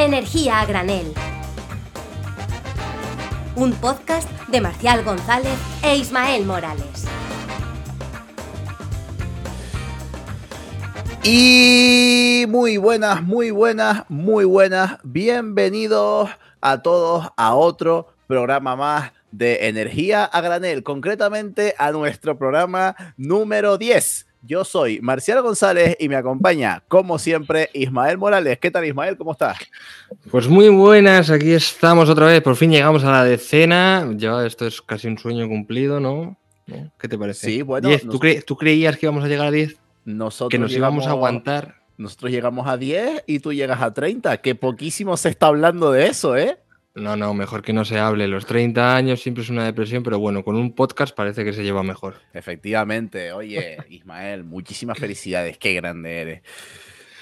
Energía a granel. Un podcast de Marcial González e Ismael Morales. Y muy buenas, muy buenas, muy buenas. Bienvenidos a todos a otro programa más de Energía a Granel, concretamente a nuestro programa número 10. Yo soy Marcial González y me acompaña, como siempre, Ismael Morales. ¿Qué tal, Ismael? ¿Cómo estás? Pues muy buenas, aquí estamos otra vez. Por fin llegamos a la decena. Ya esto es casi un sueño cumplido, ¿no? ¿Qué te parece? Sí, bueno. ¿Tú, ¿Tú, creías que íbamos a llegar a 10? Nosotros que nos íbamos a aguantar. Nosotros llegamos a 10 y tú llegas a 30, que poquísimo se está hablando de eso, ¿eh? No, no, mejor que no se hable. Los 30 años siempre es una depresión, pero bueno, con un podcast parece que se lleva mejor. Efectivamente. Oye, Ismael, muchísimas felicidades. Qué grande eres.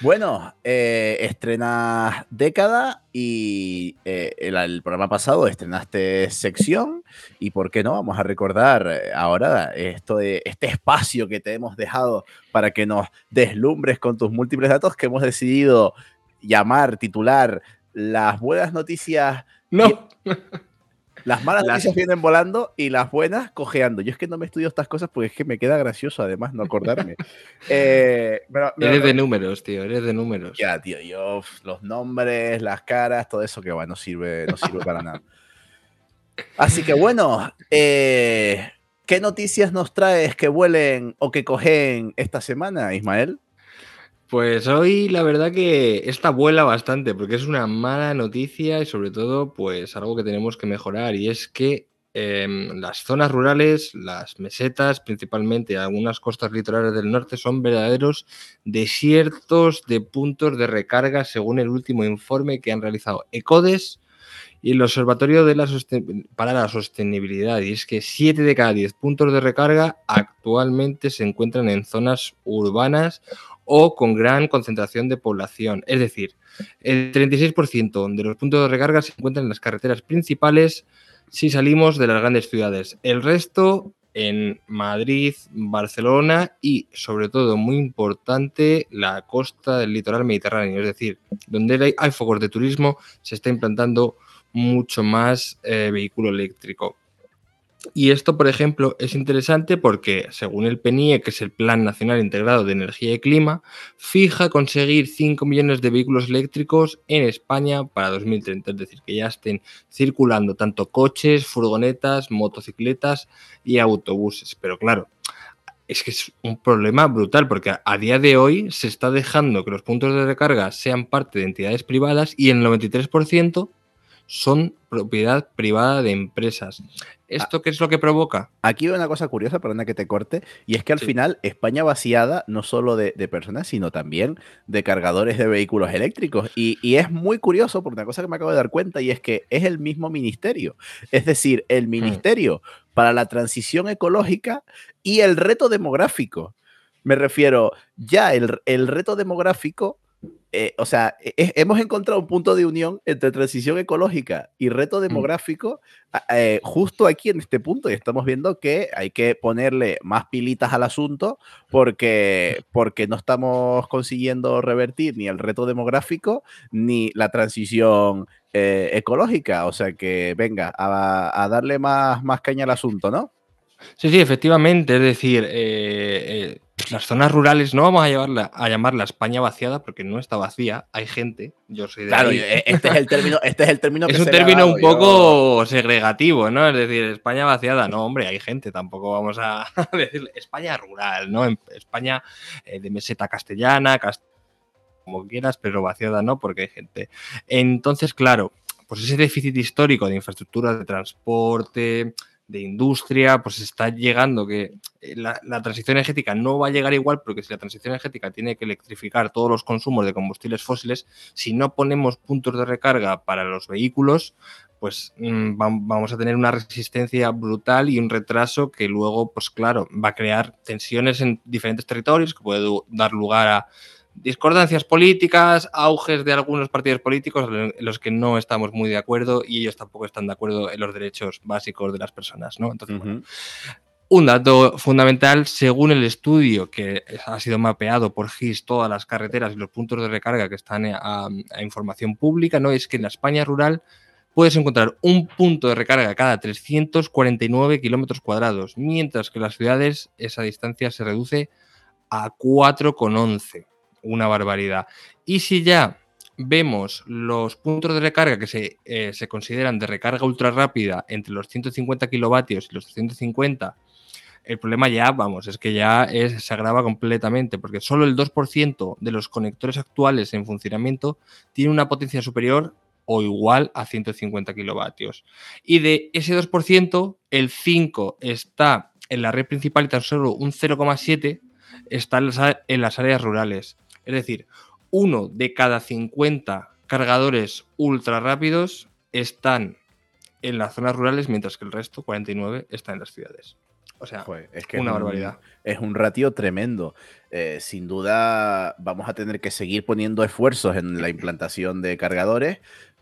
Bueno, eh, estrenas década y eh, el, el, programa pasado estrenaste sección y por qué no, vamos a recordar eh, ahora esto de, este espacio que te hemos dejado para que nos deslumbres con tus múltiples datos que hemos decidido llamar, titular las buenas noticias. No. Las malas las... noticias vienen volando y las buenas cojeando. Yo es que no me estudio estas cosas porque es que me queda gracioso, además, no acordarme. eh, pero, eres de números, tío, eres de números. Ya, tío, yo, los nombres, las caras, todo eso que va, no sirve, no sirve para nada. Así que bueno, eh, ¿qué noticias nos traes que vuelen o que cogen esta semana, Ismael? Pues hoy la verdad que esta vuela bastante porque es una mala noticia y sobre todo pues algo que tenemos que mejorar y es que eh, las zonas rurales, las mesetas principalmente, algunas costas litorales del norte son verdaderos desiertos de puntos de recarga según el último informe que han realizado ECODES y el Observatorio de para la Sostenibilidad. Y es que 7 de cada 10 puntos de recarga actualmente se encuentran en zonas urbanas o con gran concentración de población. Es decir, el 36% de los puntos de recarga se encuentran en las carreteras principales si salimos de las grandes ciudades. El resto en Madrid, Barcelona y, sobre todo, muy importante, la costa del litoral mediterráneo. Es decir, donde hay, focos de turismo, se está implantando mucho más eh, vehículo eléctrico. Y esto, por ejemplo, es interesante porque, según el PNIE, que es el Plan Nacional Integrado de Energía y Clima, fija conseguir 5 millones de vehículos eléctricos en España para 2030. Es decir, que ya estén circulando tanto coches, furgonetas, motocicletas y autobuses. Pero claro, es que es un problema brutal porque a día de hoy se está dejando que los puntos de recarga sean parte de entidades privadas y el 93% son propiedad privada de empresas. ¿Esto qué es lo que provoca? Aquí hay una cosa curiosa, perdona que te corte, y es que al sí. final España vaciada no solo de, de, personas, sino también de cargadores de vehículos eléctricos. Y, y, es muy curioso por una cosa que me acabo de dar cuenta, y es que es el mismo ministerio. Es decir, el ministerio mm. para la transición ecológica y el reto demográfico. Me refiero, ya el, el reto demográfico eh, o sea, eh, hemos encontrado un punto de unión entre transición ecológica y reto demográfico mm. eh, justo aquí en este punto y estamos viendo que hay que ponerle más pilitas al asunto porque, porque no estamos consiguiendo revertir ni el reto demográfico ni la transición eh, ecológica. O sea que venga, a, a darle más, más caña al asunto, ¿no? Sí, sí, efectivamente. Es decir, eh, eh, las zonas rurales no vamos a, llevarla, a llamarla España vaciada porque no está vacía, hay gente. Yo soy de claro, ahí. este es el término, este es el término es un término un poco yo... segregativo, ¿no? Es decir, España vaciada, no, hombre, hay gente, tampoco vamos a decir España rural, ¿no? España eh, de meseta castellana, cast como quieras, pero vaciada no, porque hay gente. Entonces, claro, pues ese déficit histórico de infraestructuras de transporte, de industria, pues está llegando que la, la, transición energética no va a llegar igual, porque si la transición energética tiene que electrificar todos los consumos de combustibles fósiles, si no ponemos puntos de recarga para los vehículos, pues mmm, vamos a tener una resistencia brutal y un retraso que luego, pues claro, va a crear tensiones en diferentes territorios, que puede dar lugar a discordancias políticas, auges de algunos partidos políticos en los que no estamos muy de acuerdo y ellos tampoco están de acuerdo en los derechos básicos de las personas, ¿no? Entonces, uh -huh. bueno, Un dato fundamental, según el estudio que ha sido mapeado por GIS, todas las carreteras y los puntos de recarga que están a, a información pública, ¿no? es que en la España rural puedes encontrar un punto de recarga cada 349 kilómetros cuadrados, mientras que en las ciudades esa distancia se reduce a 4,11. Una barbaridad. Y si ya vemos los puntos de recarga que se, eh, se, consideran de recarga ultra rápida entre los 150 kilovatios y los 350, el problema ya, vamos, es que ya se agrava completamente, porque solo el 2% de los conectores actuales en funcionamiento tiene una potencia superior o igual a 150 kilovatios. Y de ese 2%, el 5 está en la red principal y tan solo un 0,7 está en las áreas rurales. Es decir, uno de cada 50 cargadores ultra rápidos están en las zonas rurales, mientras que el resto, 49, está en las ciudades. O sea, es que una barbaridad. Es un ratio tremendo. Eh, sin duda, vamos a tener que seguir poniendo esfuerzos en la implantación de cargadores,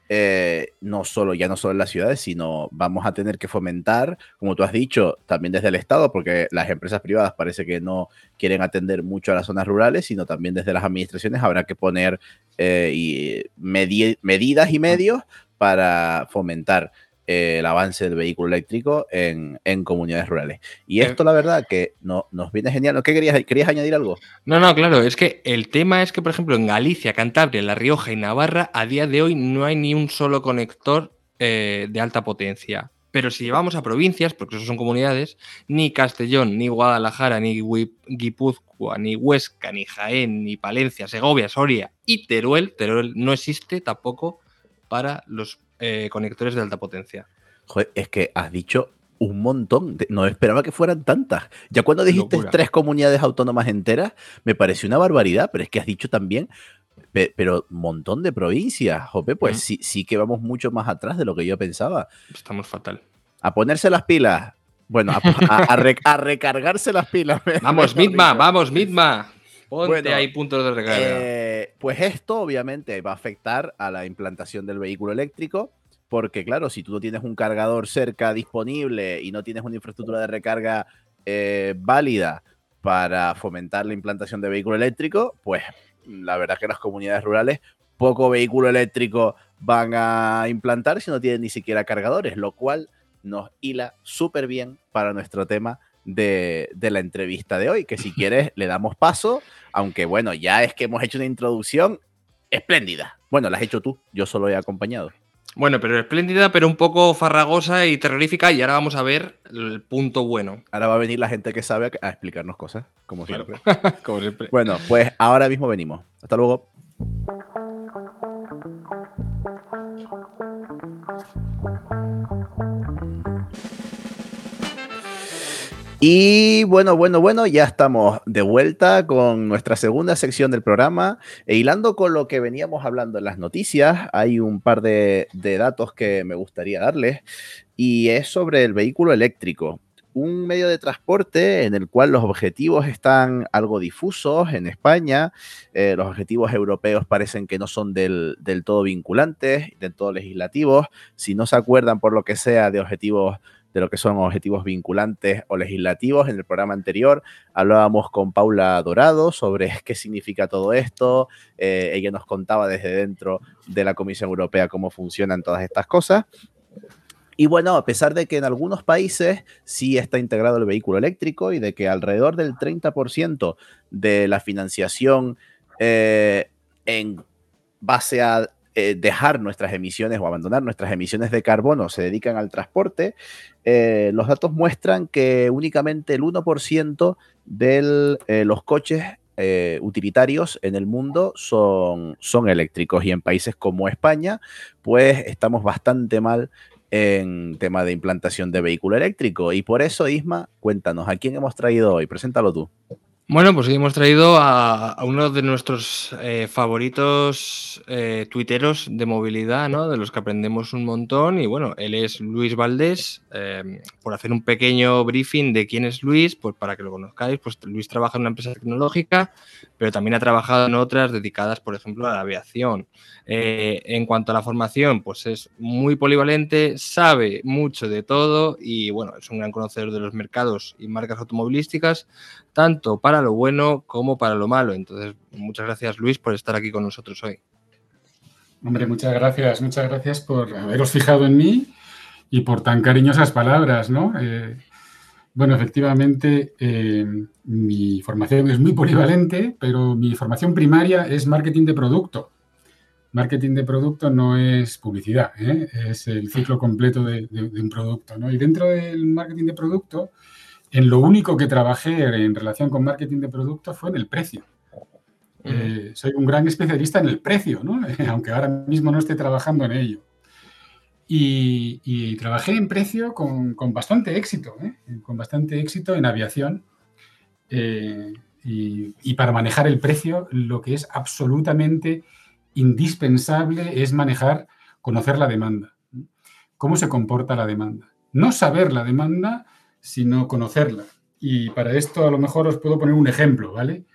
eh, no solo, ya no solo en las ciudades, sino vamos a tener que fomentar, como tú has dicho, también desde el Estado, porque las empresas privadas parece que no quieren atender mucho a las zonas rurales, sino también desde las administraciones habrá que poner eh, y medidas y medios para fomentar el avance del vehículo eléctrico en, comunidades rurales. Y esto, la verdad, que no, nos viene genial. ¿Qué querías, querías añadir algo? No, no, claro, es que el tema es que, por ejemplo, en Galicia, Cantabria, La Rioja y Navarra, a día de hoy no hay ni un solo conector eh, de alta potencia. Pero si llevamos a provincias, porque eso son comunidades, ni Castellón, ni Guadalajara, ni Guipúzcoa, ni Huesca, ni Jaén, ni Palencia, Segovia, Soria y Teruel, Teruel no existe tampoco para los eh, conectores de alta potencia. Joder, es que has dicho un montón. no esperaba que fueran tantas. Ya cuando dijiste tres comunidades autónomas enteras, me pareció una barbaridad, pero es que has dicho también, pero un montón de provincias. Jope, pues sí, sí que vamos mucho más atrás de lo que yo pensaba. Estamos fatal. A ponerse las pilas. Bueno, a, recargarse las pilas. Vamos, Mitma, vamos, Mitma. Ponte ahí puntos de recarga. Eh, pues esto obviamente va a afectar a la implantación del vehículo eléctrico, porque claro, si tú no tienes un cargador cerca disponible y no tienes una infraestructura de recarga eh, válida para fomentar la implantación de vehículo eléctrico, pues la verdad que las comunidades rurales poco vehículo eléctrico van a implantar si no tienen ni siquiera cargadores, lo cual nos hila súper bien para nuestro tema de, la entrevista de hoy, que si quieres le damos paso, aunque bueno, ya es que hemos hecho una introducción espléndida. Bueno, la has hecho tú, yo solo he acompañado. Bueno, pero espléndida, pero un poco farragosa y terrorífica. Y ahora vamos a ver el punto bueno. Ahora va a venir la gente que sabe a, explicarnos cosas, como siempre. como siempre. Bueno, pues ahora mismo venimos. Hasta luego. Y bueno, bueno, bueno, ya estamos de vuelta con nuestra segunda sección del programa. E hilando con lo que veníamos hablando en las noticias, hay un par de, datos que me gustaría darles y es sobre el vehículo eléctrico. Un medio de transporte en el cual los objetivos están algo difusos en España. Eh, los objetivos europeos parecen que no son del, del todo vinculantes, del todo legislativos. Si no se acuerdan por lo que sea de objetivos de lo que son objetivos vinculantes o legislativos. En el programa anterior hablábamos con Paula Dorado sobre qué significa todo esto. Eh, ella nos contaba desde dentro de la Comisión Europea cómo funcionan todas estas cosas. Y bueno, a pesar de que en algunos países sí está integrado el vehículo eléctrico y de que alrededor del 30% de la financiación eh, en base a eh, dejar nuestras emisiones o abandonar nuestras emisiones de carbono se dedican al transporte, eh, los datos muestran que únicamente el 1% de eh, los coches utilitarios en el mundo son, son eléctricos y en países como España, pues estamos bastante mal en tema de implantación de vehículo eléctrico. Y por eso, Isma, cuéntanos, ¿a quién hemos traído hoy? Preséntalo tú. Bueno, pues hoy hemos traído a, uno de nuestros eh, favoritos eh, tuiteros de movilidad, ¿no? De los que aprendemos un montón. Y bueno, él es Luis Valdés. Em, por hacer un pequeño briefing de quién es Luis, pues para que lo conozcáis, pues Luis trabaja en una empresa tecnológica, pero también ha trabajado en otras dedicadas, por ejemplo, a la aviación. Eh, en cuanto a la formación, pues es muy polivalente, sabe mucho de todo y bueno, es un gran conocedor de los mercados y marcas automovilísticas, tanto para lo bueno como para lo malo. Entonces, muchas gracias Luis por estar aquí con nosotros hoy. Hombre, muchas gracias, muchas gracias por haberos fijado en mí y por tan cariñosas palabras, ¿no? Eh, bueno, efectivamente, eh, mi formación es muy polivalente, pero mi formación primaria es marketing de producto. Marketing de producto no es publicidad, ¿eh? es el ciclo completo de, de, un producto. ¿no? Y dentro del marketing de producto, en lo único que trabajé en relación con marketing de producto fue en el precio. Eh, soy un gran especialista en el precio, ¿no? aunque ahora mismo no esté trabajando en ello. Y, trabajé en precio con, bastante éxito, ¿eh? con bastante éxito en aviación. Eh, y, y, para manejar el precio, lo que es absolutamente indispensable es manejar, conocer la demanda. ¿Cómo se comporta la demanda? No saber la demanda sino conocerla. Y para esto a lo mejor os puedo poner un ejemplo, ¿vale?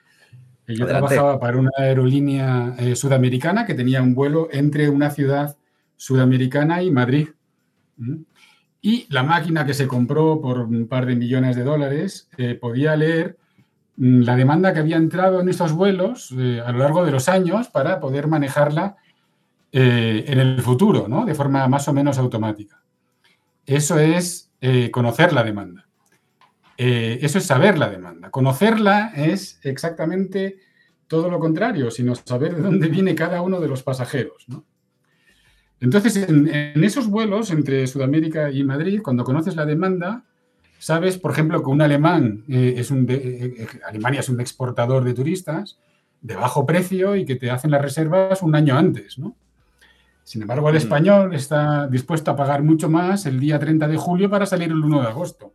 Eh, yo trabajaba para una aerolínea eh, sudamericana que tenía un vuelo entre una ciudad sudamericana y Madrid. Y la máquina que se compró por un par de millones de dólares eh, podía leer mm, la demanda que había entrado en estos vuelos a lo largo de los años para poder manejarla en el futuro, ¿no? De forma más o menos automática. Eso es eh, conocer la demanda. Eh, eso es saber la demanda. Conocerla es exactamente todo lo contrario, sino saber de dónde viene cada uno de los pasajeros. Entonces, en, esos vuelos entre Sudamérica y Madrid, cuando conoces la demanda, sabes, por ejemplo, que un alemán eh, es un Alemania es un exportador de turistas de bajo precio y que te hacen las reservas un año antes, ¿no? Sin embargo, el español está dispuesto a pagar mucho más el día 30 de julio para salir el 1 de agosto.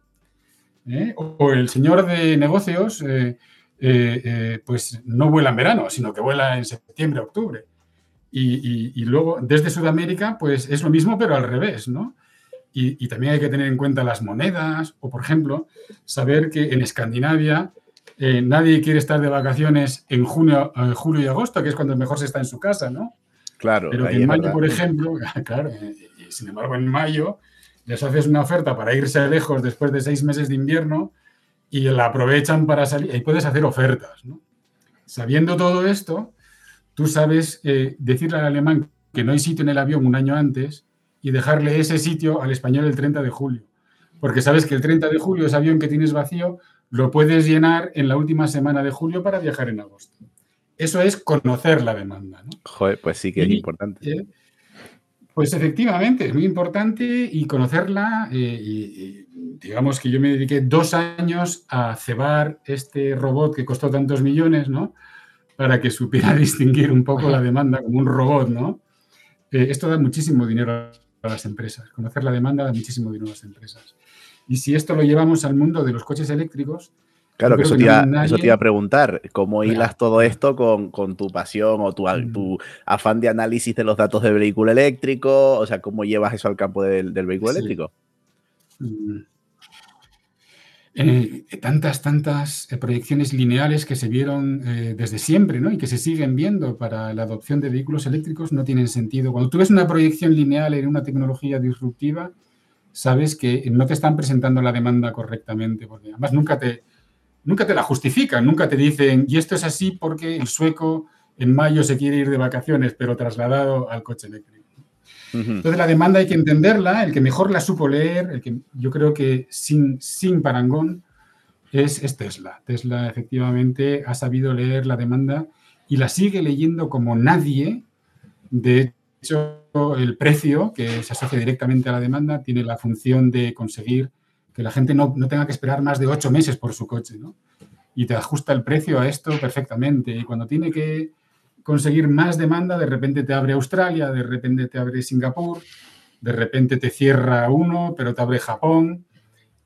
¿eh? O el señor de negocios, eh, eh, pues no vuela en verano, sino que vuela en septiembre, octubre. Y, luego, desde Sudamérica, pues es lo mismo, pero al revés, ¿no? Y, también hay que tener en cuenta las monedas, o por ejemplo, saber que en Escandinavia nadie quiere estar de vacaciones en junio, julio y agosto, que es cuando mejor se está en su casa, ¿no? Claro. Pero que en mayo, por ejemplo, claro, sin embargo en mayo les haces una oferta para irse lejos después de seis meses de invierno y la aprovechan para salir y puedes hacer ofertas. ¿no? Sabiendo todo esto, tú sabes eh, decirle al alemán que no hay sitio en el avión un año antes y dejarle ese sitio al español el 30 de julio. Porque sabes que el 30 de julio ese avión que tienes vacío lo puedes llenar en la última semana de julio para viajar en agosto. Eso es conocer la demanda. ¿no? Joder, pues sí que es importante. Eh, pues efectivamente, es muy importante y conocerla. Eh, y, digamos que yo me dediqué dos años a cebar este robot que costó tantos millones, ¿no? Para que supiera distinguir un poco la demanda como un robot, ¿no? Eh, esto da muchísimo dinero a las empresas. Conocer la demanda da muchísimo dinero a las empresas. Y si esto lo llevamos al mundo de los coches eléctricos, Claro, que eso, te iba, a preguntar, ¿cómo hilas todo esto con, tu pasión o tu, mm. afán de análisis de los datos del vehículo eléctrico? O sea, ¿cómo llevas eso al campo del, vehículo eléctrico? Mm. Eh, tantas, tantas eh, proyecciones lineales que se vieron eh, desde siempre ¿no? y que se siguen viendo para la adopción de vehículos eléctricos no tienen sentido. Cuando tú ves una proyección lineal en una tecnología disruptiva, sabes que no te están presentando la demanda correctamente, porque además nunca te, nunca te la justifican, nunca te dicen, y esto es así porque el sueco en mayo se quiere ir de vacaciones, pero trasladado al coche eléctrico. Entonces la demanda hay que entenderla, el que mejor la supo leer, el que yo creo que sin, sin parangón, es, es Tesla. Tesla efectivamente ha sabido leer la demanda y la sigue leyendo como nadie. De hecho, el precio, que se asocia directamente a la demanda, tiene la función de conseguir que la gente no, tenga que esperar más de ocho meses por su coche, ¿no? Y te ajusta el precio a esto perfectamente. Y cuando tiene que conseguir más demanda, de repente te abre Australia, de repente te abre Singapur, de repente te cierra uno, pero te abre Japón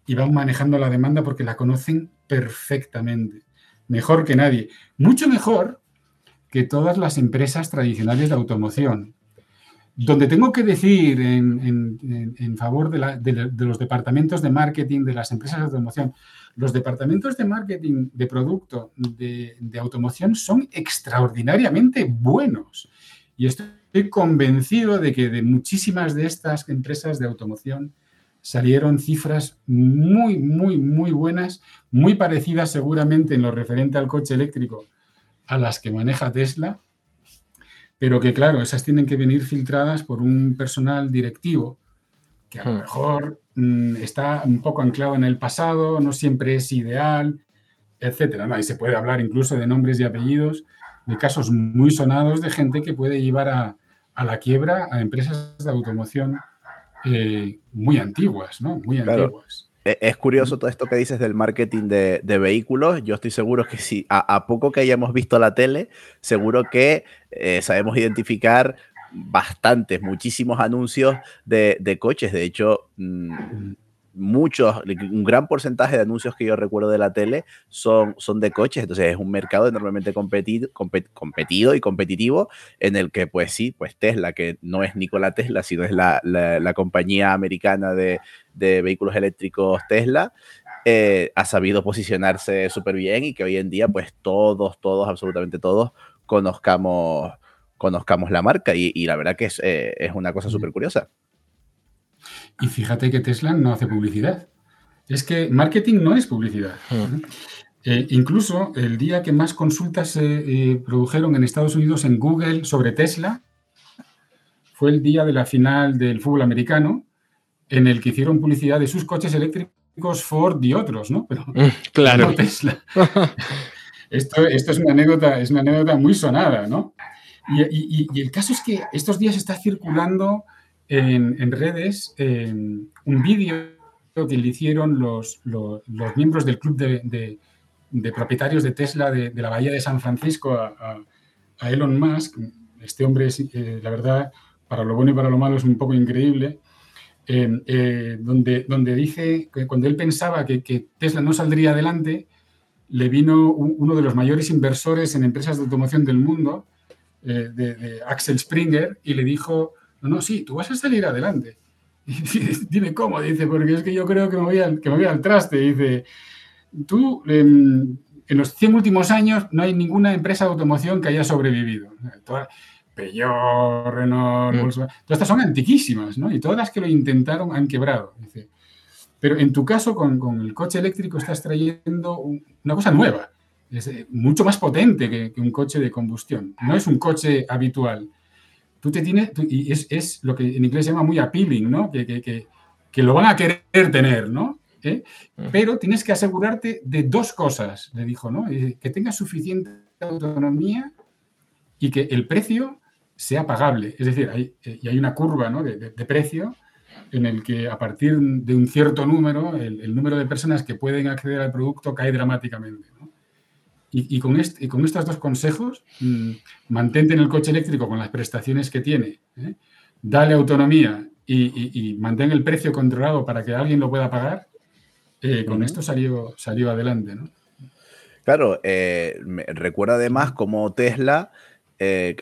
y van manejando la demanda porque la conocen perfectamente. mejor que nadie. Mucho mejor que todas las empresas tradicionales de automoción. Donde tengo que decir en, favor de, los departamentos de marketing de las empresas de automoción, los departamentos de marketing de producto de, automoción son extraordinariamente buenos. Y estoy convencido de que de muchísimas de estas empresas de automoción salieron cifras muy, muy, muy buenas, muy parecidas seguramente en lo referente al coche eléctrico a las que maneja Tesla, pero que claro, esas tienen que venir filtradas por un personal directivo que a lo hmm. mejor mm, está un poco anclado en el pasado, no siempre es ideal, etcétera. ¿no? Y se puede hablar incluso de nombres y apellidos, de casos muy sonados de gente que puede llevar a, a la quiebra a empresas de automoción eh, muy antiguas, ¿no? Muy antiguas. E, es curioso todo esto que dices del marketing de, vehículos. Yo estoy seguro que si a, poco que hayamos visto la tele, seguro que eh, sabemos identificar bastantes, muchísimos anuncios de, coches. De hecho, mm, muchos, un gran porcentaje de anuncios que yo recuerdo de la tele son, son de coches, entonces es un mercado enormemente competido, competido y competitivo en el que pues sí, pues Tesla, que no es Nikola Tesla, sino es la, la, compañía americana de, de, vehículos eléctricos Tesla, eh, ha sabido posicionarse súper bien y que hoy en día pues todos, todos, absolutamente todos conozcamos, conozcamos la marca. Y, y la verdad que es, eh, es una cosa súper curiosa. Y fíjate que Tesla no hace publicidad. Es que marketing no es publicidad. Hmm. Eh, incluso el día que más consultas se eh, produjeron en Estados Unidos en Google sobre Tesla fue el día de la final del fútbol americano, en el que hicieron publicidad de sus coches eléctricos Ford y otros, ¿no? Pero hmm, claro. no Tesla. esto, esto es, una anécdota, es una anécdota muy sonada, ¿no? Y, y, el caso es que estos días está circulando en, redes un vídeo que le hicieron los, los, miembros del club de, de, propietarios de Tesla de, la Bahía de San Francisco a, a, Elon Musk. Este hombre, es, eh, la verdad, para lo bueno y para lo malo es un poco increíble. Eh, eh, donde, donde dice que cuando él pensaba que, que, Tesla no saldría adelante, le vino uno de los mayores inversores en empresas de automoción del mundo, de, Axel Springer, y le dijo, no, no, sí, tú vas a salir adelante. Dime cómo, dice, porque es que yo creo que me voy al, que me voy al traste. Dice, tú, em, en, los 100 últimos años no hay ninguna empresa de automoción que haya sobrevivido. Todas, Peugeot, Renault, mm. Volkswagen, todas estas son antiquísimas, ¿no? Y todas las que lo intentaron han quebrado. Dice. Pero en tu caso, con, con, el coche eléctrico estás trayendo una cosa nueva. Es eh, mucho más potente que, que un coche de combustión. No es un coche habitual tú te tienes, y es, es, lo que en inglés se llama muy appealing, ¿no? Que, que, que, lo van a querer tener, ¿no? ¿Eh? Pero tienes que asegurarte de dos cosas, le dijo, ¿no? Que tengas suficiente autonomía y que el precio sea pagable. Es decir, hay, y hay una curva ¿no? de, de, precio en el que a partir de un cierto número, el, el, número de personas que pueden acceder al producto cae dramáticamente. ¿no? Y, con este, con estos dos consejos, mmm, mantente en el coche eléctrico con las prestaciones que tiene, ¿eh? dale autonomía y, mantén el precio controlado para que alguien lo pueda pagar, eh, con esto salió, salió adelante. ¿no? Claro, eh, recuerda además cómo Tesla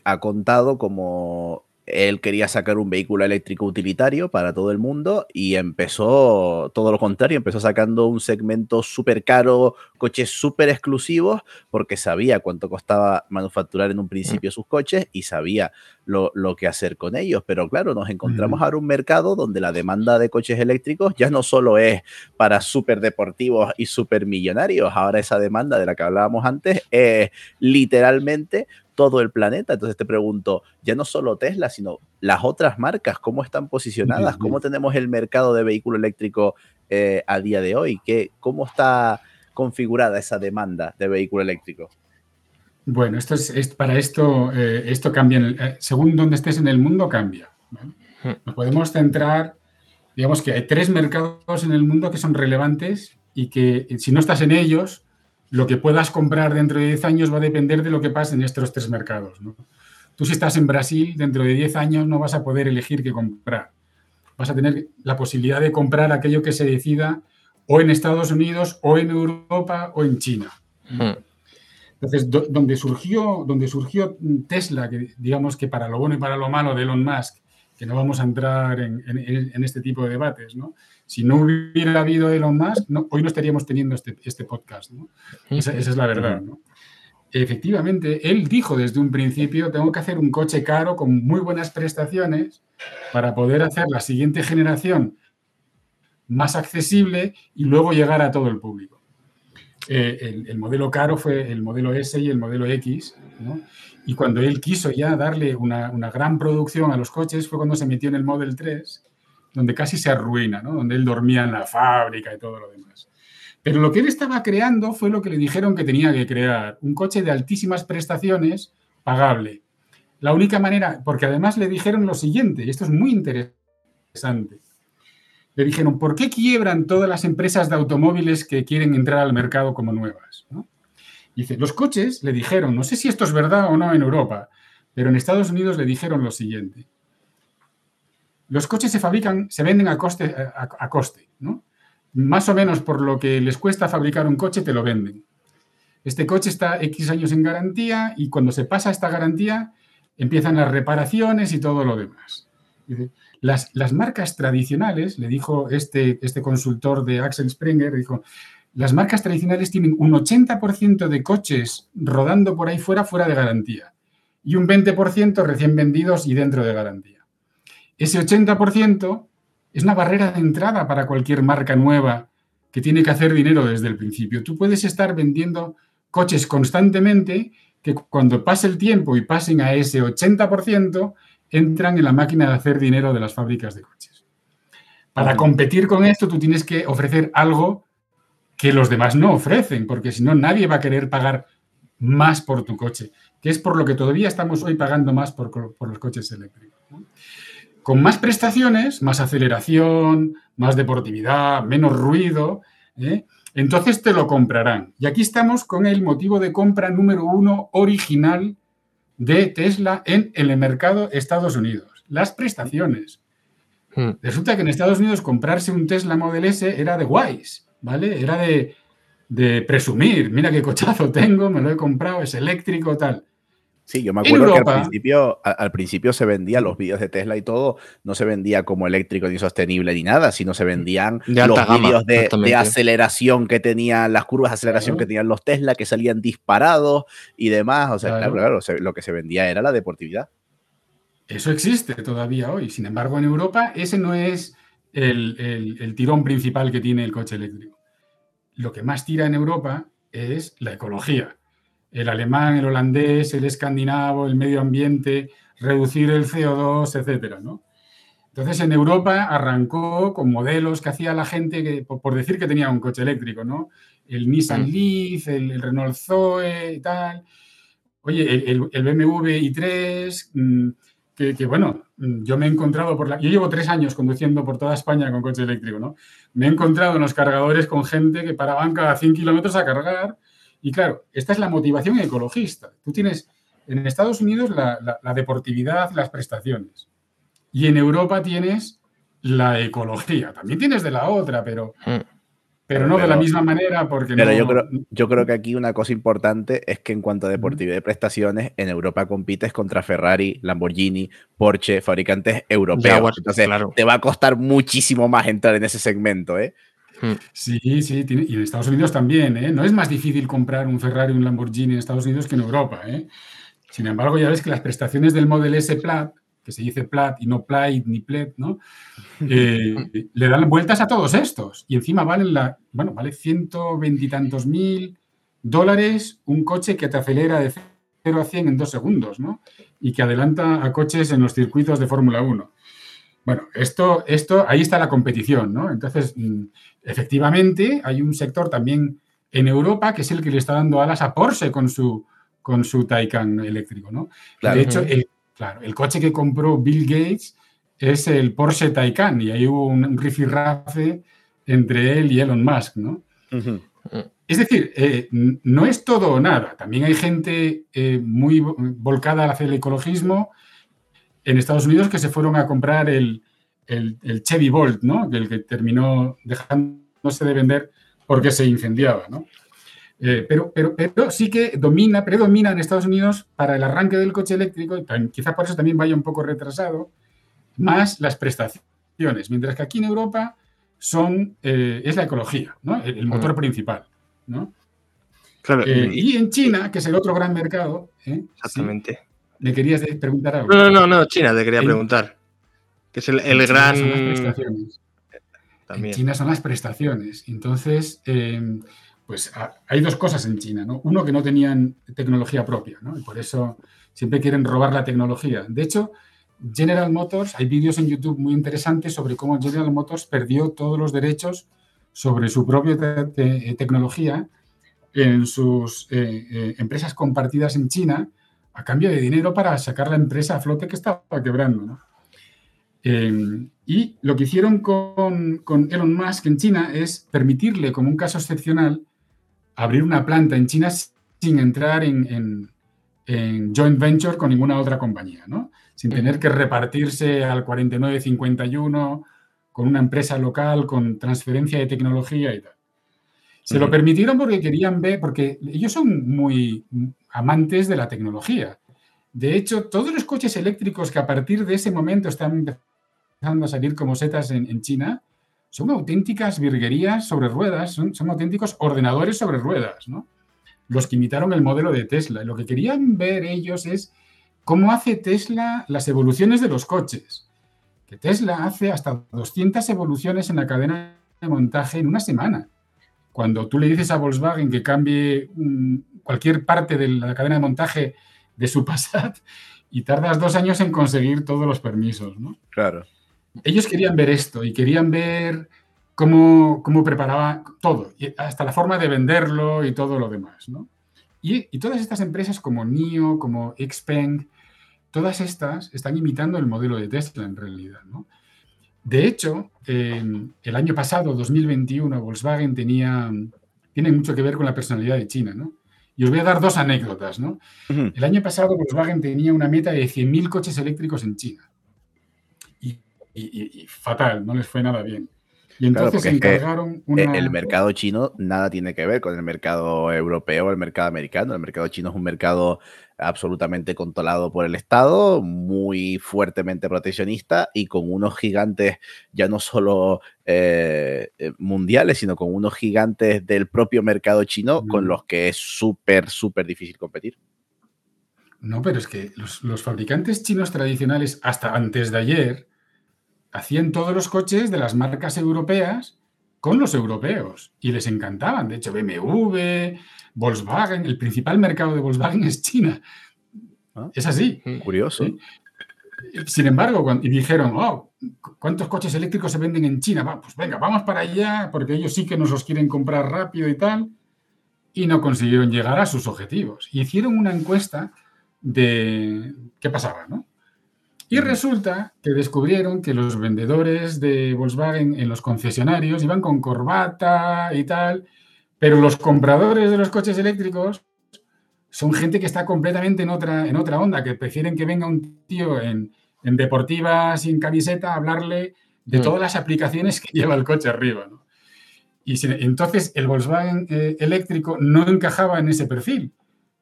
ha contado como él quería sacar un vehículo eléctrico utilitario para todo el mundo y empezó todo lo contrario, empezó sacando un segmento súper caro, coches súper exclusivos, porque sabía cuánto costaba manufacturar en un principio sus coches y sabía lo, que hacer con ellos. Pero claro, nos encontramos ahora un mercado donde la demanda de coches eléctricos ya no solo es para súper deportivos y súper millonarios, ahora esa demanda de la que hablábamos antes es literalmente todo el planeta. Entonces te pregunto, ya no solo Tesla, sino las otras marcas, ¿cómo están posicionadas? ¿Cómo tenemos el mercado de vehículo eléctrico eh, a día de hoy? ¿Qué, ¿Cómo está configurada esa demanda de vehículo eléctrico? Bueno, esto es, para esto, eh, esto cambia, eh, según donde estés en el mundo, cambia. Hmm. Nos podemos centrar, digamos que hay tres mercados en el mundo que son relevantes y que si no estás en ellos, lo que puedas comprar dentro de 10 años va a depender de lo que pase en estos tres mercados. Tú si estás en Brasil, dentro de 10 años no vas a poder elegir qué comprar. Vas a tener la posibilidad de comprar aquello que se decida o en Estados Unidos, o en Europa, o en China. Hmm. Entonces, donde, surgió, donde surgió Tesla, que digamos que para lo bueno y para lo malo de Elon Musk, que no vamos a entrar en, este tipo de debates, ¿no? Si no hubiera habido Elon Musk, hoy no estaríamos teniendo este, este podcast, ¿no? Esa, esa, es la verdad, ¿no? Efectivamente, él dijo desde un principio, tengo que hacer un coche caro con muy buenas prestaciones para poder hacer la siguiente generación más accesible y luego llegar a todo el público. Eh, el, modelo caro fue el modelo S y el modelo X, y cuando él quiso ya darle una, gran producción a los coches fue cuando se metió en el Model 3, donde casi se arruina, donde él dormía en la fábrica y todo lo demás. Pero lo que él estaba creando fue lo que le dijeron que tenía que crear, un coche de altísimas prestaciones, pagable. La única manera, porque además le dijeron lo siguiente, y esto es muy interesante, le dijeron, ¿por qué quiebran todas las empresas de automóviles que quieren entrar al mercado como nuevas? Dice, los coches le dijeron, no sé si esto es verdad o no en Europa, pero en Estados Unidos le dijeron lo siguiente. Los coches se fabrican, se venden a coste, a, coste, ¿no? Más o menos por lo que les cuesta fabricar un coche, te lo venden. Este coche está X años en garantía y cuando se pasa esta garantía empiezan las reparaciones y todo lo demás. Dice, las, marcas tradicionales, le dijo este, este consultor de Axel Springer, dijo, las marcas tradicionales tienen un 80% de coches rodando por ahí fuera fuera de garantía y un 20% recién vendidos y dentro de garantía. Ese 80% es una barrera de entrada para cualquier marca nueva que tiene que hacer dinero desde el principio. Tú puedes estar vendiendo coches constantemente que cuando pase el tiempo y pasen a ese 80%, entran en la máquina de hacer dinero de las fábricas de coches. Para competir con esto, tú tienes que ofrecer algo que los demás no ofrecen, porque si no, nadie va a querer pagar más por tu coche, que es por lo que todavía estamos hoy pagando más por, los coches eléctricos. Con más prestaciones, más aceleración, más deportividad, menos ruido, ¿eh? entonces te lo comprarán. Y aquí estamos con el motivo de compra número uno original de Tesla en el mercado Estados Unidos. Las prestaciones. Hmm. Resulta que en Estados Unidos comprarse un Tesla Model S era de guays, ¿vale? Era de, presumir, mira qué cochazo tengo, me lo he comprado, es eléctrico, tal. Sí, yo me acuerdo que al principio, al, principio se vendían los vídeos de Tesla y todo, no se vendía como eléctrico ni sostenible ni nada, sino se vendían los vídeos de, aceleración que tenían, las curvas de aceleración que tenían los Tesla, que salían disparados y demás. O sea, claro, claro, lo que se vendía era la deportividad. Eso existe todavía hoy. Sin embargo, en Europa ese no es el tirón principal que tiene el coche eléctrico. Lo que más tira en Europa es la ecología el alemán, el holandés, el escandinavo, el medio ambiente, reducir el CO2, etcétera, ¿no? Entonces, en Europa arrancó con modelos que hacía la gente, que, por decir que tenía un coche eléctrico, ¿no? El Nissan mm. Leaf, el, Renault Zoe y tal. Oye, el, BMW i3, mm, que, bueno, mm, yo me he encontrado por la... Yo llevo tres años conduciendo por toda España con coche eléctrico, ¿no? Me he encontrado en los cargadores con gente que paraban cada 100 kilómetros a cargar y claro, esta es la motivación ecologista. Tú tienes en Estados Unidos la, deportividad, las prestaciones. Y en Europa tienes la ecología. También tienes de la otra, pero, hmm. pero no de la misma manera porque pero yo, creo, yo creo que aquí una cosa importante es que en cuanto a deportividad y prestaciones, en Europa compites contra Ferrari, Lamborghini, Porsche, fabricantes europeos. Entonces te va a costar muchísimo más entrar en ese segmento, ¿eh? Hmm. Sí, sí, y en Estados Unidos también. ¿eh? No es más difícil comprar un Ferrari o un Lamborghini en Estados Unidos que en Europa. ¿eh? Sin embargo, ya ves que las prestaciones del Model S Plat, que se dice Plat y no Plate ni Plet, ¿no? Eh, le dan vueltas a todos estos. Y encima valen la, bueno, vale ciento veintitantos mil dólares un coche que te acelera de 0 a 100 en dos segundos, ¿no? Y que adelanta a coches en los circuitos de Fórmula 1. Bueno, esto, esto, ahí está la competición, ¿no? Entonces, mm, efectivamente, hay un sector también en Europa que es el que le está dando alas a Porsche con su, con su Taycan eléctrico, ¿no? De hecho, el, claro, el coche que compró Bill Gates es el Porsche Taycan y ahí hubo un, rifirrafe entre él y Elon Musk, ¿no? Es decir, eh, no es todo o nada. También hay gente eh, muy volcada hacia el ecologismo en Estados Unidos que se fueron a comprar el, el, Chevy Bolt, ¿no? El que terminó dejándose de vender porque se incendiaba, ¿no? Eh, pero, pero, pero sí que domina, predomina en Estados Unidos para el arranque del coche eléctrico, y quizá por eso también vaya un poco retrasado, más las prestaciones, mientras que aquí en Europa son, eh, es la ecología, ¿no? el, motor principal. ¿no? Claro. Eh, y en China, que es el otro gran mercado. Exactamente. ¿Le querías preguntar algo? No, no, no, China te quería preguntar. Que es el, el gran. En China son las prestaciones. Entonces, em, pues hay dos cosas en China, ¿no? Uno, que no tenían tecnología propia, ¿no? Y por eso siempre quieren robar la tecnología. De hecho, General Motors, hay vídeos en YouTube muy interesantes sobre cómo General Motors perdió todos los derechos sobre su propia tecnología en sus eh, eh, empresas compartidas en China a cambio de dinero para sacar la empresa a flote que estaba quebrando. ¿no? Em, y lo que hicieron con, Elon Musk en China es permitirle, como un caso excepcional, abrir una planta en China sin entrar en, joint venture con ninguna otra compañía, ¿no? sin tener que repartirse al 49-51 con una empresa local, con transferencia de tecnología y tal. Se lo permitieron porque querían ver, porque ellos son muy amantes de la tecnología. De hecho, todos los coches eléctricos que a partir de ese momento están empezando a salir como setas en, China, son auténticas virguerías sobre ruedas, son, auténticos ordenadores sobre ruedas, ¿no? Los que imitaron el modelo de Tesla. lo que querían ver ellos es cómo hace Tesla las evoluciones de los coches. Que Tesla hace hasta 200 evoluciones en la cadena de montaje en una semana. Cuando tú le dices a Volkswagen que cambie cualquier parte de la cadena de montaje de su Passat y tardas dos años en conseguir todos los permisos, ¿no? Claro ellos querían ver esto y querían ver cómo, cómo preparaba todo, y hasta la forma de venderlo y todo lo demás. ¿no? Y, todas estas empresas como NIO, como Xpeng, todas estas están imitando el modelo de Tesla en realidad. ¿no? De hecho, el año pasado, 2021, Volkswagen tenía, tiene mucho que ver con la personalidad de China. ¿no? Y os voy a dar dos anécdotas. ¿no? El año pasado Volkswagen tenía una meta de 100.000 coches eléctricos en China y, fatal, no les fue nada bien. Y entonces se encargaron El mercado chino nada tiene que ver con el mercado europeo o el mercado americano. El mercado chino es un mercado absolutamente controlado por el Estado, muy fuertemente proteccionista y con unos gigantes ya no solo eh, eh, mundiales, sino con unos gigantes del propio mercado chino con los que es súper, súper difícil competir. No, pero es que los, los fabricantes chinos tradicionales hasta antes de ayer hacían todos los coches de las marcas europeas con los europeos y les encantaban. De hecho, BMW, Volkswagen, el principal mercado de Volkswagen es China. Ah, es así. Curioso. Sin embargo, cuando, y dijeron, oh, ¿cuántos coches eléctricos se venden en China? pues venga, vamos para allá, porque ellos sí que nos los quieren comprar rápido y tal. Y no consiguieron llegar a sus objetivos. Y hicieron una encuesta de qué pasaba, ¿no? Y resulta que descubrieron que los vendedores de Volkswagen en los concesionarios iban con corbata y tal, pero los compradores de los coches eléctricos son gente que está completamente en otra, en otra onda, que prefieren que venga un tío en, en deportiva sin camiseta a hablarle de todas las aplicaciones que lleva el coche arriba. Y entonces el Volkswagen eh, eléctrico no encajaba en ese perfil.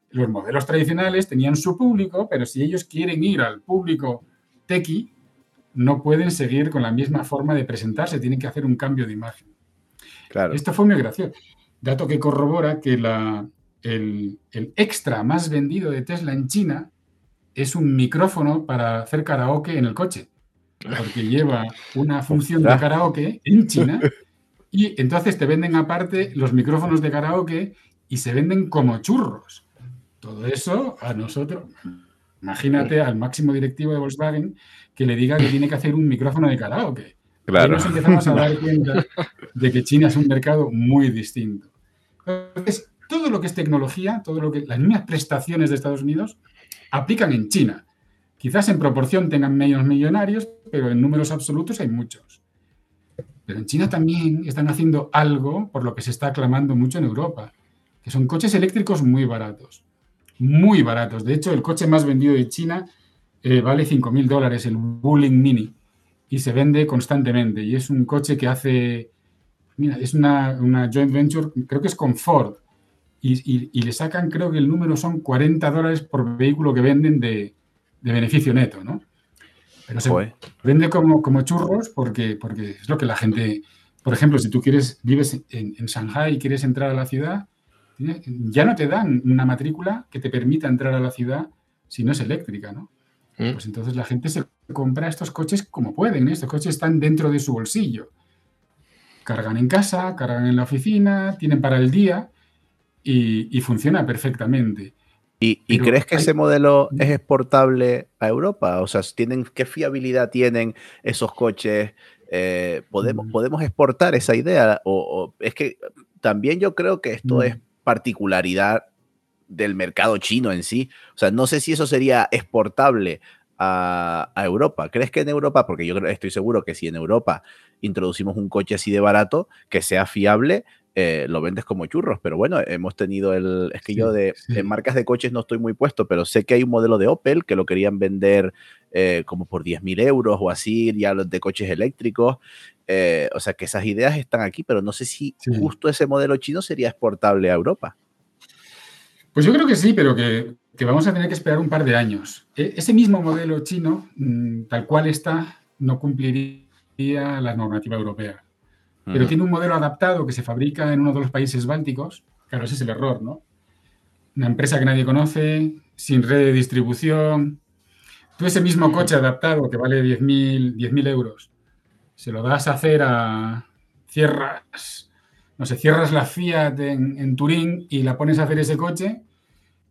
Los modelos tradicionales tenían su público, pero si ellos quieren ir al público tequi no pueden seguir con la misma forma de presentarse, tienen que hacer un cambio de imagen. Claro. Esto fue muy gracioso. Dato que corrobora que la, el, extra más vendido de Tesla en China es un micrófono para hacer karaoke en el coche, porque lleva una función de karaoke en China y entonces te venden aparte los micrófonos de karaoke y se venden como churros. Todo eso a nosotros, Imagínate al máximo directivo de Volkswagen que le diga que tiene que hacer un micrófono de karaoke. Claro. Y nos empezamos a dar cuenta de que China es un mercado muy distinto. Entonces, todo lo que es tecnología, todo lo que las mismas prestaciones de Estados Unidos aplican en China. Quizás en proporción tengan menos millonarios, pero en números absolutos hay muchos. Pero en China también están haciendo algo por lo que se está aclamando mucho en Europa, que son coches eléctricos muy baratos muy baratos. De hecho, el coche más vendido de China eh, vale 5.000 dólares, el Bulling Mini, y se vende constantemente. Y es un coche que hace, mira, es una, joint venture, creo que es con Ford. y, le sacan, creo que el número son 40 dólares por vehículo que venden de, beneficio neto, ¿no? Pero se vende como, como churros porque, porque es lo que la gente, por ejemplo, si tú quieres, vives en, en Shanghai y quieres entrar a la ciudad, ya no te dan una matrícula que te permita entrar a la ciudad si no es eléctrica, ¿no? Mm. Pues entonces la gente se compra estos coches como pueden, ¿eh? estos coches están dentro de su bolsillo. Cargan en casa, cargan en la oficina, tienen para el día y, funciona perfectamente. ¿Y, crees que ese modelo es exportable a Europa? O sea, ¿tienen, ¿qué fiabilidad tienen esos coches? Eh, ¿podemos, mm. ¿Podemos exportar esa idea? O, es que también yo creo que esto mm. es particularidad del mercado chino en sí. O sea, no sé si eso sería exportable a, Europa. ¿Crees que en Europa, porque yo estoy seguro que si en Europa introducimos un coche así de barato, que sea fiable, eh, lo vendes como churros. Pero bueno, hemos tenido el. Es que yo de en marcas de coches no estoy muy puesto, pero sé que hay un modelo de Opel que lo querían vender eh, como por 10.000 euros o así, ya los de coches eléctricos. Eh, o sea que esas ideas están aquí, pero no sé si justo ese modelo chino sería exportable a Europa. Pues yo creo que sí, pero que, vamos a tener que esperar un par de años. E, ese mismo modelo chino, mm, tal cual está, no cumpliría la normativa europea. Pero tiene un modelo adaptado que se fabrica en uno de los países bálticos. Claro, ese es el error, ¿no? Una empresa que nadie conoce, sin red de distribución. Tú ese mismo coche adaptado que vale 10.000 euros, se lo das a hacer a cierras, no sé, cierras la Fiat en, en Turín y la pones a hacer ese coche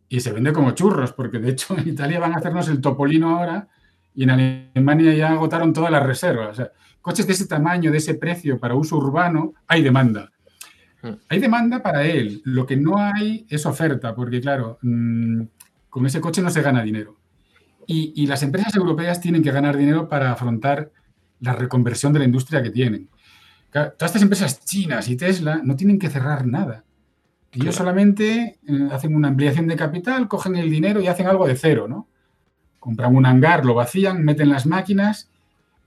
y se vende como churros, porque de hecho en Italia van a hacernos el Topolino ahora y en Alemania ya agotaron todas las reservas. O sea, coches de ese tamaño, de ese precio para uso urbano, hay demanda. Hmm. Hay demanda para él. Lo que no hay es oferta, porque claro, mm, con ese coche no se gana dinero. Y, y, las empresas europeas tienen que ganar dinero para afrontar la reconversión de la industria que tienen. todas estas empresas chinas y Tesla no tienen que cerrar nada. Ellos solamente eh, hacen una ampliación de capital, cogen el dinero y hacen algo de cero, ¿no? Compran un hangar, lo vacían, meten las máquinas,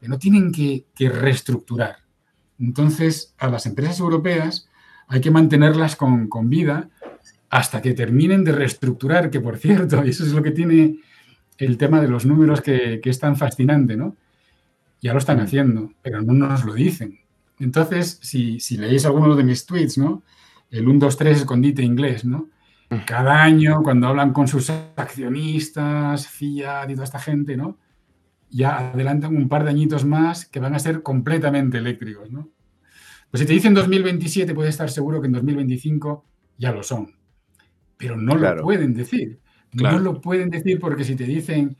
no tienen que, reestructurar. Entonces, a las empresas europeas hay que mantenerlas con, vida hasta que terminen de reestructurar, que por cierto, eso es lo que tiene el tema de los números que, es tan fascinante, ¿no? Ya lo están haciendo, pero no nos lo dicen. Entonces, si, si leéis alguno de mis tweets, ¿no? el 1, 2, 3 escondite inglés, ¿no? Mm. Cada año, cuando hablan con sus accionistas, Fiat y toda esta gente, ¿no? Ya adelantan un par de añitos más que van a ser completamente eléctricos, ¿no? Pues si te dicen 2027, puedes estar seguro que en 2025 ya lo son. Pero no lo pueden decir. No lo pueden decir porque si te dicen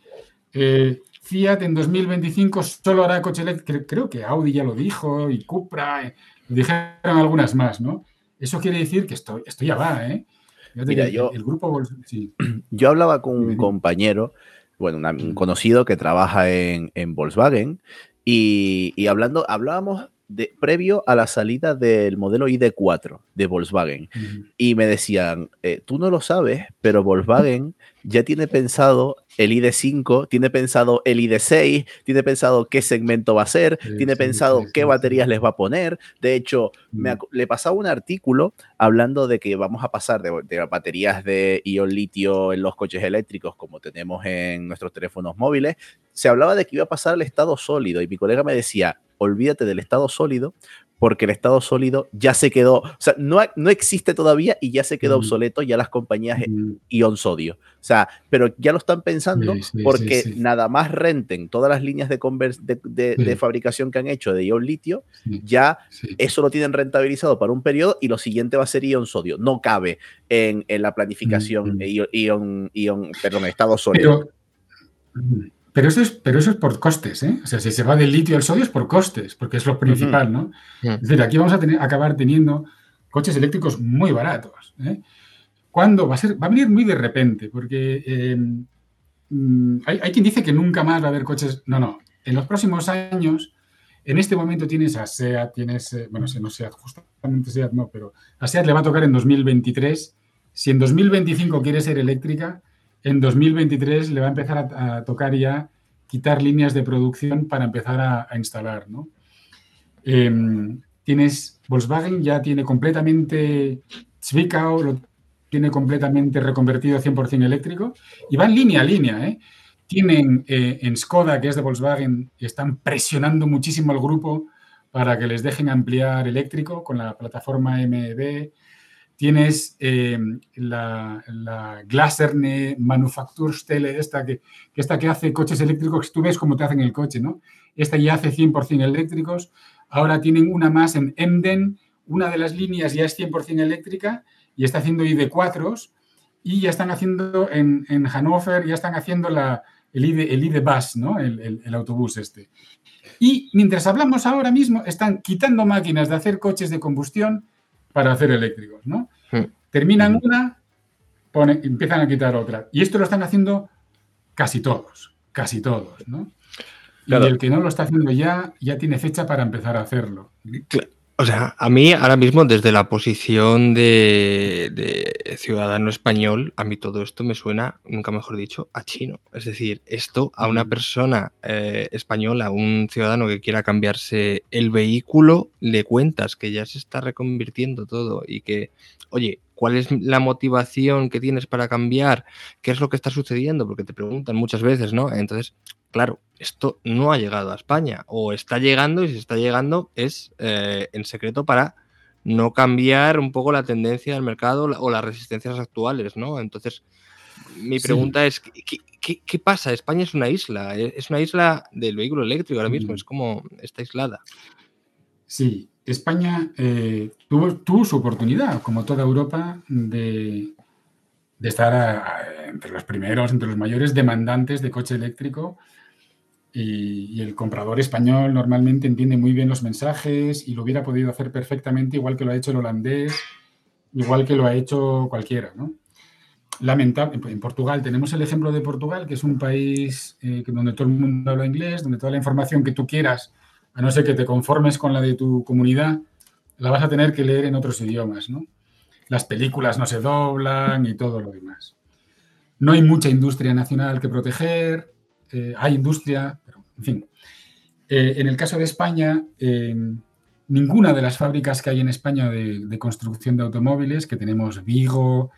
eh, Fiat en 2025 solo hará coche eléctrico, creo que Audi ya lo dijo y Cupra, eh, dijeron algunas más, ¿no? Eso quiere decir que esto, ya va, ¿eh? Mira, yo, el grupo, yo hablaba con un compañero, bueno, un conocido que trabaja en, Volkswagen, y, y, hablando, hablábamos de, previo a la salida del modelo ID4 de Volkswagen. Y me decían, eh, tú no lo sabes, pero Volkswagen ya tiene pensado el ID5, tiene pensado el ID6, tiene pensado qué segmento va a ser, tiene pensado qué baterías les va a poner. De hecho, me, le pasaba un artículo hablando de que vamos a pasar de, de, baterías de ion litio en los coches eléctricos como tenemos en nuestros teléfonos móviles. Se hablaba de que iba a pasar al estado sólido y mi colega me decía, olvídate del estado sólido porque el estado sólido ya se quedó, o sea, no, no existe todavía y ya se quedó obsoleto ya las compañías ion sodio. O sea, pero ya lo están pensando porque nada más renten todas las líneas de, de, de, fabricación que han hecho de ion litio, ya eso lo tienen rentabilizado para un periodo y lo siguiente va a ser ion sodio. No cabe en, en la planificación ion, ion, perdón, estado sólido. Pero eso, es, pero eso es por costes, ¿eh? O sea, si se va del litio al sodio es por costes, porque es lo principal, ¿no? Es decir, aquí vamos a tener, acabar teniendo coches eléctricos muy baratos. ¿eh? ¿Cuándo? Va a, ser, va a venir muy de repente, porque em, mm, hay, quien dice que nunca más va a haber coches. No, no. En los próximos años, en este momento tienes a SEAT, tienes, eh, bueno, no SEAT, justamente SEAT no, pero a SEAT le va a tocar en 2023. Si en 2025 quiere ser eléctrica, en 2023 le va a empezar a, tocar ya quitar líneas de producción para empezar a, instalar. ¿no? Em, tienes, Volkswagen ya tiene completamente Zwickau, tiene completamente reconvertido 100% eléctrico y van línea a línea. ¿eh? Tienen eh, en Skoda, que es de Volkswagen, están presionando muchísimo al grupo para que les dejen ampliar eléctrico con la plataforma MEB. Tienes eh, la, la Glaserne Manufakturstelle, esta que, esta que hace coches eléctricos, tú ves cómo te hacen el coche, ¿no? Esta ya hace 100% eléctricos. Ahora tienen una más en Emden, una de las líneas ya es 100% eléctrica y está haciendo ID4s y ya están haciendo en, en Hannover, ya están haciendo la, el, ID, el ID Bus, ¿no? El, el, el, autobús este. Y mientras hablamos ahora mismo, están quitando máquinas de hacer coches de combustión para hacer eléctricos, ¿no? Hmm. Terminan una, pone, empiezan a quitar otra. Y esto lo están haciendo casi todos, casi todos, ¿no? Claro. Y el que no lo está haciendo ya, ya tiene fecha para empezar a hacerlo. O sea, a mí ahora mismo desde la posición de, de, ciudadano español, a mí todo esto me suena, nunca mejor dicho, a chino. Es decir, esto a una persona eh, española, a un ciudadano que quiera cambiarse el vehículo, le cuentas que ya se está reconvirtiendo todo y que, oye, ¿cuál es la motivación que tienes para cambiar? ¿Qué es lo que está sucediendo? Porque te preguntan muchas veces, ¿no? Entonces, claro, esto no ha llegado a España o está llegando y si está llegando es eh, en secreto para no cambiar un poco la tendencia del mercado o las resistencias actuales, ¿no? Entonces, mi pregunta sí. es, ¿qué, ¿qué, qué, pasa? España es una isla, es una isla del vehículo eléctrico ahora mismo, es como está aislada. Sí, España eh, tuvo, tuvo, su oportunidad, como toda Europa, de, de estar a, a, entre los primeros, entre los mayores demandantes de coche eléctrico y, el comprador español normalmente entiende muy bien los mensajes y lo hubiera podido hacer perfectamente igual que lo ha hecho el holandés, igual que lo ha hecho cualquiera. ¿no? Lamentable, en Portugal tenemos el ejemplo de Portugal, que es un país eh, donde todo el mundo habla inglés, donde toda la información que tú quieras, a no ser que te conformes con la de tu comunidad, la vas a tener que leer en otros idiomas. ¿no? Las películas no se doblan y todo lo demás. No hay mucha industria nacional que proteger, eh, hay industria, pero en fin. Eh, en el caso de España, eh, ninguna de las fábricas que hay en España de, de construcción de automóviles, que tenemos Vigo,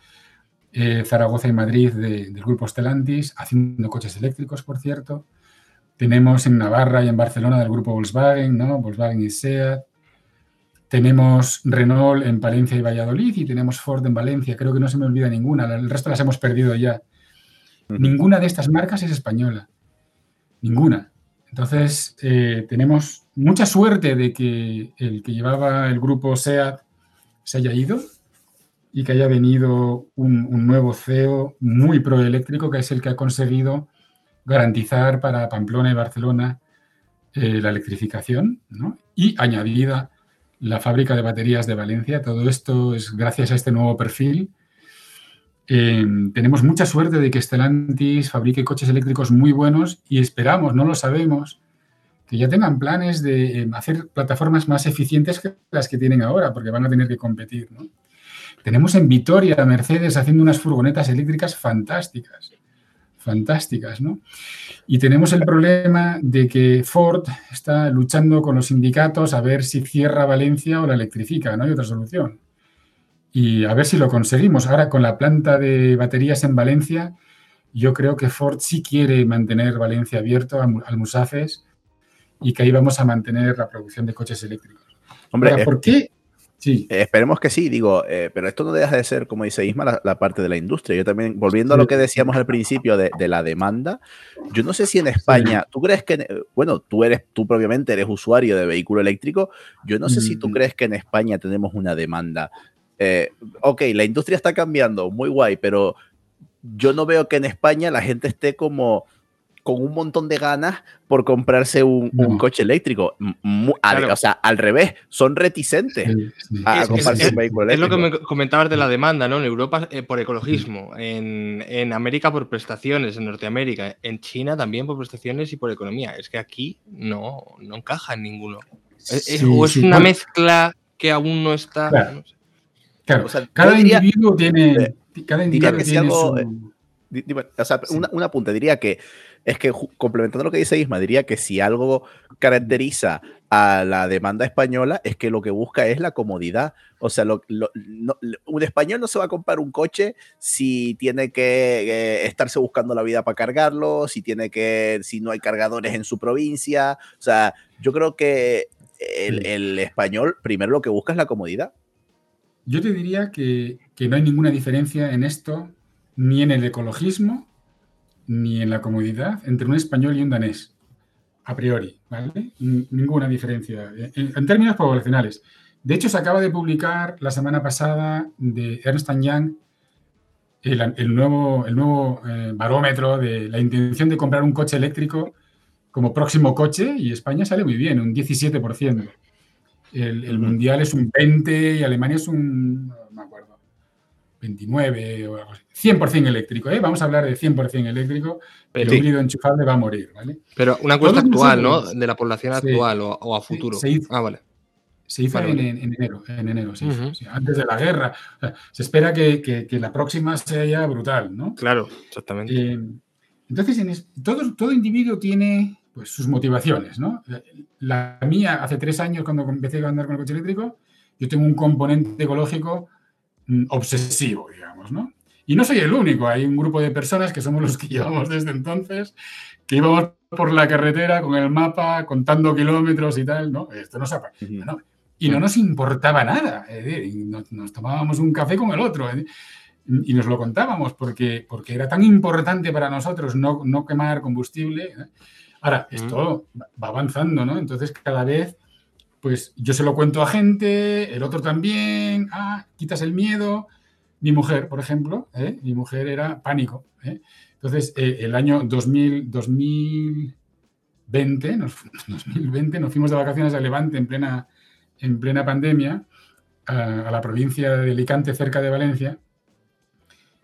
Zaragoza y Madrid de, del grupo Stellantis, haciendo coches eléctricos, por cierto. Tenemos en Navarra y en Barcelona del grupo Volkswagen, ¿no? Volkswagen y SEAT. Tenemos Renault en Palencia y Valladolid y tenemos Ford en Valencia. Creo que no se me olvida ninguna. El resto las hemos perdido ya. Ninguna de estas marcas es española. Ninguna. Entonces, eh, tenemos mucha suerte de que el que llevaba el grupo SEAT se haya ido y que haya venido un, nuevo CEO muy proeléctrico, que es el que ha conseguido garantizar para Pamplona y Barcelona eh, la electrificación ¿no? y añadida la fábrica de baterías de Valencia. Todo esto es gracias a este nuevo perfil eh, tenemos mucha suerte de que Stellantis fabrique coches eléctricos muy buenos y esperamos, no lo sabemos, que ya tengan planes de eh, hacer plataformas más eficientes que las que tienen ahora, porque van a tener que competir. Tenemos en Vitoria a Mercedes haciendo unas furgonetas eléctricas fantásticas, fantásticas, ¿no? Y tenemos el problema de que Ford está luchando con los sindicatos a ver si cierra Valencia o la electrifica, no hay otra solución y a ver si lo conseguimos. Ahora con la planta de baterías en Valencia, yo creo que Ford sí quiere mantener Valencia abierto al Musafes y que ahí vamos a mantener la producción de coches eléctricos. Hombre, Ahora, ¿por qué? Sí. Eh, esperemos que sí, digo, eh, pero esto no deja de ser, como dice Isma, la, la, parte de la industria. Yo también, volviendo a lo que decíamos al principio de, de la demanda, yo no sé si en España, sí. tú crees que, bueno, tú eres, tú propiamente eres usuario de vehículo eléctrico, yo no sé mm. si tú crees que en España tenemos una demanda eh, ok, la industria está cambiando, muy guay, pero yo no veo que en España la gente esté como con un montón de ganas por comprarse un, no. un coche eléctrico. Muy, claro. al, o sea, al revés, son reticentes sí, sí. a, es, comprarse es, un vehículo eléctrico. Es lo que me comentabas de la demanda, ¿no? En Europa eh, por ecologismo, en, en, América por prestaciones, en Norteamérica, en China también por prestaciones y por economía. Es que aquí no, no encaja en ninguno. Es, o es una mezcla que aún no está. Claro. No sé. Claro, o sea, cada diría, individuo tiene. Cada individuo que tiene algo, su... o sea, una, una punta, diría que es que complementando lo que dice Isma, diría que si algo caracteriza a la demanda española es que lo que busca es la comodidad. O sea, un español no se va a comprar un coche si tiene que eh, estarse buscando la vida para cargarlo, si tiene que, si no hay cargadores en su provincia. O sea, yo creo que el, el español primero lo que busca es la comodidad. Yo te diría que, no hay ninguna diferencia en esto, ni en el ecologismo, ni en la comodidad entre un español y un danés, a priori, ¿vale? Ninguna diferencia en, términos poblacionales. De hecho, se acaba de publicar la semana pasada de Ernst Young el, nuevo, el nuevo eh, barómetro de la intención de comprar un coche eléctrico como próximo coche y España sale muy bien, un 17%. El, el mundial es un 20% y Alemania es un 29 o algo así. 100% eléctrico, ¿eh? Vamos a hablar de 100% eléctrico, pero el híbrido enchufable va a morir, ¿vale? Pero una cuesta actual, ¿no? De la población actual o, a futuro. Se hizo, ah, vale. Se hizo En, enero, en enero, sí, antes de la guerra. se espera que, la próxima sea brutal, ¿no? Claro, exactamente. Eh, entonces, todo, todo individuo tiene pues, sus motivaciones, ¿no? La mía, hace tres años, cuando empecé a andar con el coche eléctrico, yo tengo un componente ecológico Mm, obsesivo, digamos, ¿no? Y no soy el único, hay un grupo de personas que somos los que llevamos desde entonces, que íbamos por la carretera con el mapa, contando kilómetros y tal, ¿no? Esto no se Y no nos importaba nada, nos, tomábamos un café con el otro y nos lo contábamos porque, porque era tan importante para nosotros no, no quemar combustible. ¿eh? Ahora, esto va avanzando, ¿no? Entonces cada vez pues yo se lo cuento a gente, el otro también, ah, quitas el miedo. Mi mujer, por ejemplo, ¿eh? mi mujer era pánico. ¿eh? Entonces, eh, el año 2000, 2020, nos, 2020, nos fuimos de vacaciones a Levante en plena, en plena pandemia, a, la provincia de Alicante, cerca de Valencia,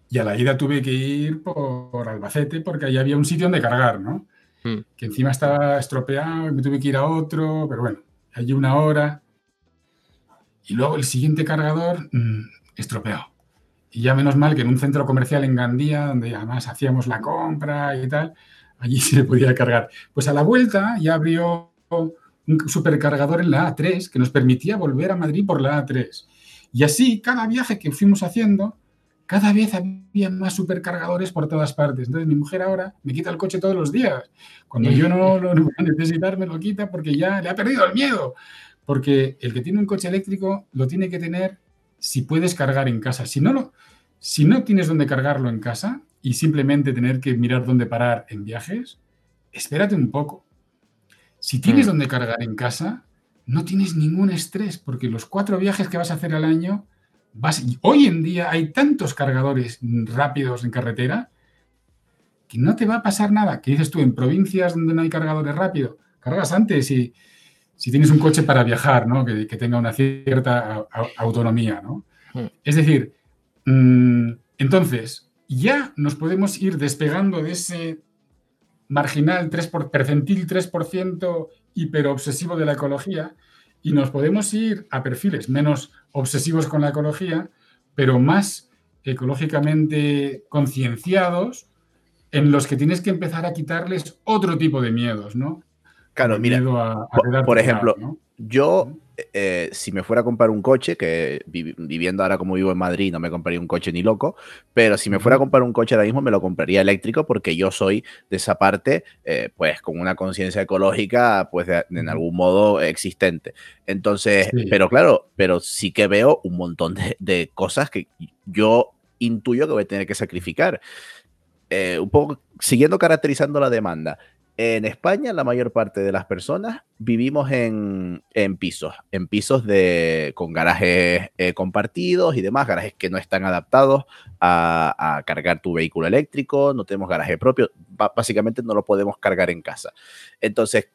y a la ida tuve que ir por, Albacete porque allí había un sitio donde cargar, ¿no? Hmm. Que encima estaba estropeado y me tuve que ir a otro, pero bueno, allí una hora, y luego el siguiente cargador mm, estropeado. Y ya menos mal que en un centro comercial en Gandía, donde además hacíamos la compra y tal, allí se podía cargar. Pues a la vuelta ya abrió un supercargador en la A3 que nos permitía volver a Madrid por la A3. Y así, cada viaje que fuimos haciendo, cada vez había más supercargadores por todas partes. Entonces mi mujer ahora me quita el coche todos los días. Cuando yo no lo voy a necesitar, me lo quita porque ya le ha perdido el miedo. Porque el que tiene un coche eléctrico lo tiene que tener si puedes cargar en casa. Si no, lo, si no tienes dónde cargarlo en casa y simplemente tener que mirar dónde parar en viajes, espérate un poco. Si tienes mm. dónde cargar en casa, no tienes ningún estrés porque los cuatro viajes que vas a hacer al año hoy en día hay tantos cargadores rápidos en carretera que no te va a pasar nada. ¿Qué dices tú? En provincias donde no hay cargadores rápidos, cargas antes y si tienes un coche para viajar, ¿no? que, tenga una cierta autonomía. ¿no? Hmm. Es decir, mm, entonces ya nos podemos ir despegando de ese marginal 3 por, percentil 3% hiperobsesivo de la ecología y nos podemos ir a perfiles menos obsesivos con la ecología, pero más ecológicamente concienciados, en los que tienes que empezar a quitarles otro tipo de miedos, ¿no? Claro, mira, por, ejemplo, yo eh, si me fuera a comprar un coche, que viviendo ahora como vivo en Madrid no me compraría un coche ni loco, pero si me fuera a comprar un coche ahora mismo me lo compraría eléctrico porque yo soy de esa parte, eh, pues con una conciencia ecológica, pues en algún modo existente. Entonces, pero claro, pero sí que veo un montón de, cosas que yo intuyo que voy a tener que sacrificar. Eh, un poco siguiendo caracterizando la demanda, en España, la mayor parte de las personas vivimos en, pisos, en pisos de, con garajes eh, compartidos y demás, garajes que no están adaptados a, cargar tu vehículo eléctrico, no tenemos garaje propio, básicamente no lo podemos cargar en casa. Entonces,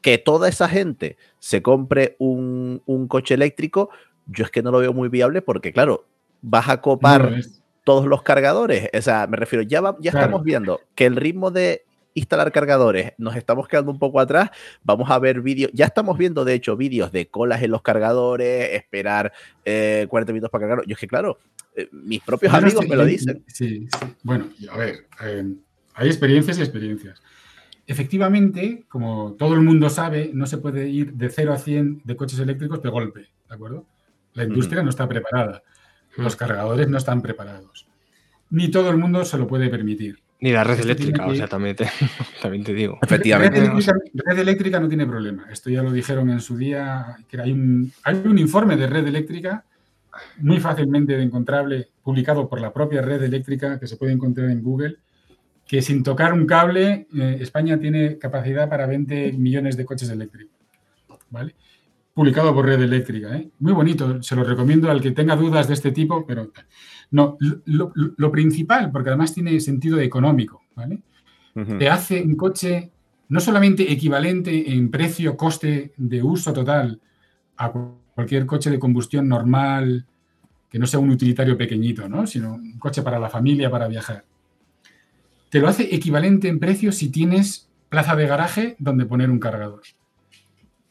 que toda esa gente se compre un, coche eléctrico, yo es que no lo veo muy viable porque, claro, vas a copar todos los cargadores. O sea, me refiero, ya, ya estamos viendo que el ritmo de instalar cargadores, nos estamos quedando un poco atrás, vamos a ver vídeos, ya estamos viendo de hecho vídeos de colas en los cargadores, esperar 40 eh, minutos para cargar. Yo es que claro, eh, mis propios amigos me lo dicen. Sí, sí. Bueno, a ver, hay experiencias y experiencias. Efectivamente, como todo el mundo sabe, no se puede ir de 0 a 100 de coches eléctricos de golpe, ¿de acuerdo? La industria no está preparada, los cargadores no están preparados, ni todo el mundo se lo puede permitir. Ni la red eléctrica, o sea, también te, también te digo. Efectivamente. Red eléctrica, no tiene problema. Esto ya lo dijeron en su día, que hay un, hay un informe de red eléctrica muy fácilmente encontrable, publicado por la propia red eléctrica, que se puede encontrar en Google, que sin tocar un cable, eh, España tiene capacidad para 20 millones de coches eléctricos. ¿Vale? Publicado por Red Eléctrica. ¿eh? Muy bonito, se lo recomiendo al que tenga dudas de este tipo, pero no, lo, principal, porque además tiene sentido económico, ¿vale? Te hace un coche no solamente equivalente en precio, coste de uso total a cualquier coche de combustión normal, que no sea un utilitario pequeñito, ¿no? sino un coche para la familia, para viajar te lo hace equivalente en precio si tienes plaza de garaje donde poner un cargador.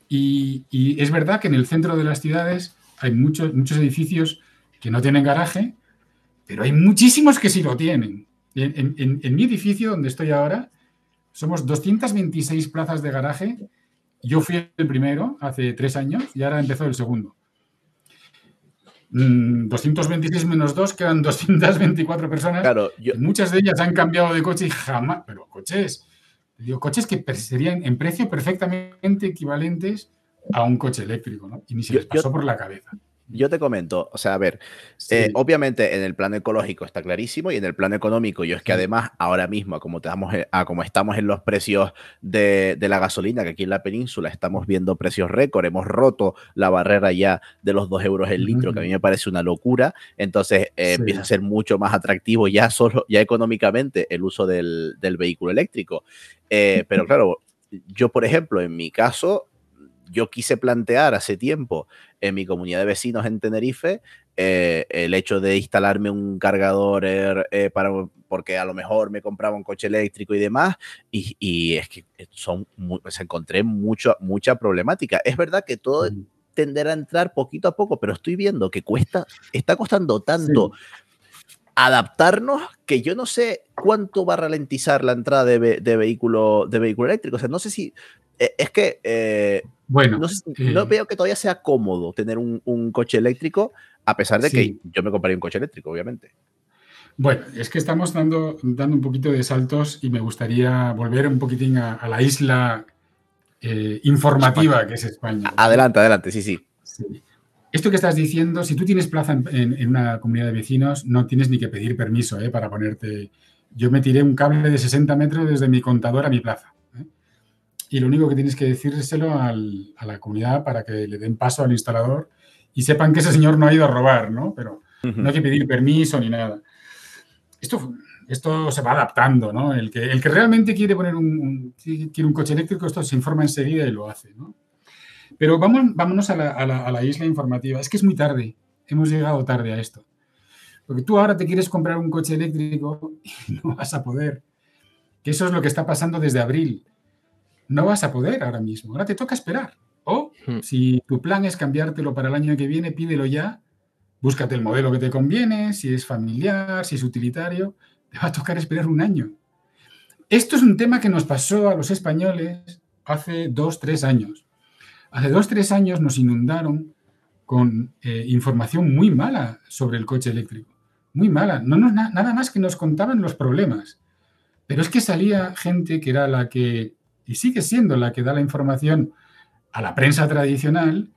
Y, es verdad que en el centro de las ciudades hay muchos, muchos edificios que no tienen garaje, pero hay muchísimos que sí lo tienen. En, mi edificio donde estoy ahora, somos 226 plazas de garaje. Yo fui el primero hace tres años y ahora empezó el segundo. 226 mm, menos 2 quedan 224 personas. Claro, Muchas de ellas han cambiado de coche y jamás, pero coches, digo, coches que serían en precio perfectamente equivalentes a un coche eléctrico, ¿no? Y ni se les pasó por la cabeza. Yo te comento, o sea, a ver, eh, obviamente en el plano ecológico está clarísimo y en el plano económico, yo es que además ahora mismo, como, te damos, a como estamos en los precios de, la gasolina, que aquí en la península estamos viendo precios récord, hemos roto la barrera ya de los 2 euros el litro, que a mí me parece una locura, entonces eh, empieza a ser mucho más atractivo ya solo, ya económicamente el uso del, vehículo eléctrico. Eh, pero claro, yo por ejemplo, en mi caso, yo quise plantear hace tiempo en mi comunidad de vecinos en Tenerife eh, el hecho de instalarme un cargador eh, para, porque a lo mejor me compraba un coche eléctrico y demás, y, es que son, se encontré mucho, mucha problemática. Es verdad que todo tenderá a entrar poquito a poco, pero estoy viendo que cuesta, está costando tanto. adaptarnos que yo no sé cuánto va a ralentizar la entrada de, vehículo, de vehículo eléctrico. O sea, no sé si eh, es que eh, bueno, no, eh, veo que todavía sea cómodo tener un, coche eléctrico, a pesar de que yo me compraría un coche eléctrico, obviamente. Bueno, es que estamos dando, dando un poquito de saltos y me gustaría volver un poquitín a, la isla informativa que es España. Adelante, adelante, sí, sí, Esto que estás diciendo, si tú tienes plaza en, una comunidad de vecinos, no tienes ni que pedir permiso para ponerte. Yo me tiré un cable de 60 metros desde mi contador a mi plaza y lo único que tienes que decírselo a la comunidad para que le den paso al instalador y sepan que ese señor no ha ido a robar, ¿no? Pero no hay que pedir permiso ni nada. Esto, esto se va adaptando, ¿no? El que, el que realmente quiere poner un, quiere un coche eléctrico, esto se informa enseguida y lo hace, ¿no? Pero vamos, vámonos a la, a la isla informativa. Es que es muy tarde. Hemos llegado tarde a esto. Porque tú ahora te quieres comprar un coche eléctrico y no vas a poder. Que eso es lo que está pasando desde abril no vas a poder ahora mismo. Ahora te toca esperar. O hmm. si tu plan es cambiártelo para el año que viene, pídelo ya. Búscate el modelo que te conviene, si es familiar, si es utilitario. Te va a tocar esperar un año. Esto es un tema que nos pasó a los españoles hace dos, tres años. Hace dos, tres años nos inundaron con eh, información muy mala sobre el coche eléctrico. Muy mala. No, no, nada más que nos contaban los problemas. Pero es que salía gente que era la que y sigue siendo la que da la información a la prensa tradicional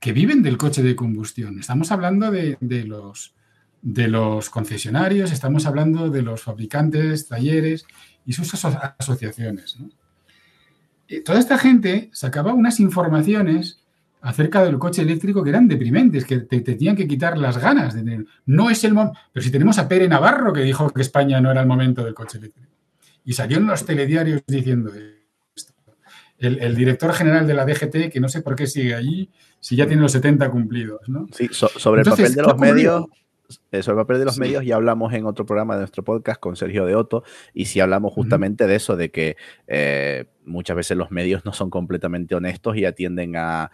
que viven del coche de combustión. Estamos hablando de, los, de los concesionarios, estamos hablando de los fabricantes, talleres y sus asociaciones. toda esta gente sacaba unas informaciones acerca del coche eléctrico que eran deprimentes, que te, tenían que quitar las ganas. De, no es el momento. Pero si tenemos a Pere Navarro que dijo que España no era el momento del coche eléctrico. Y salió en los telediarios diciendo el, director general de la DGT, que no sé por qué sigue allí, si ya tiene los 70 cumplidos, ¿no? Sí, sobre el papel de los medios, sobre el papel de los medios ya hablamos en otro programa de nuestro podcast con Sergio de Otto y sí hablamos justamente de eso, de que eh, muchas veces los medios no son completamente honestos y atienden a,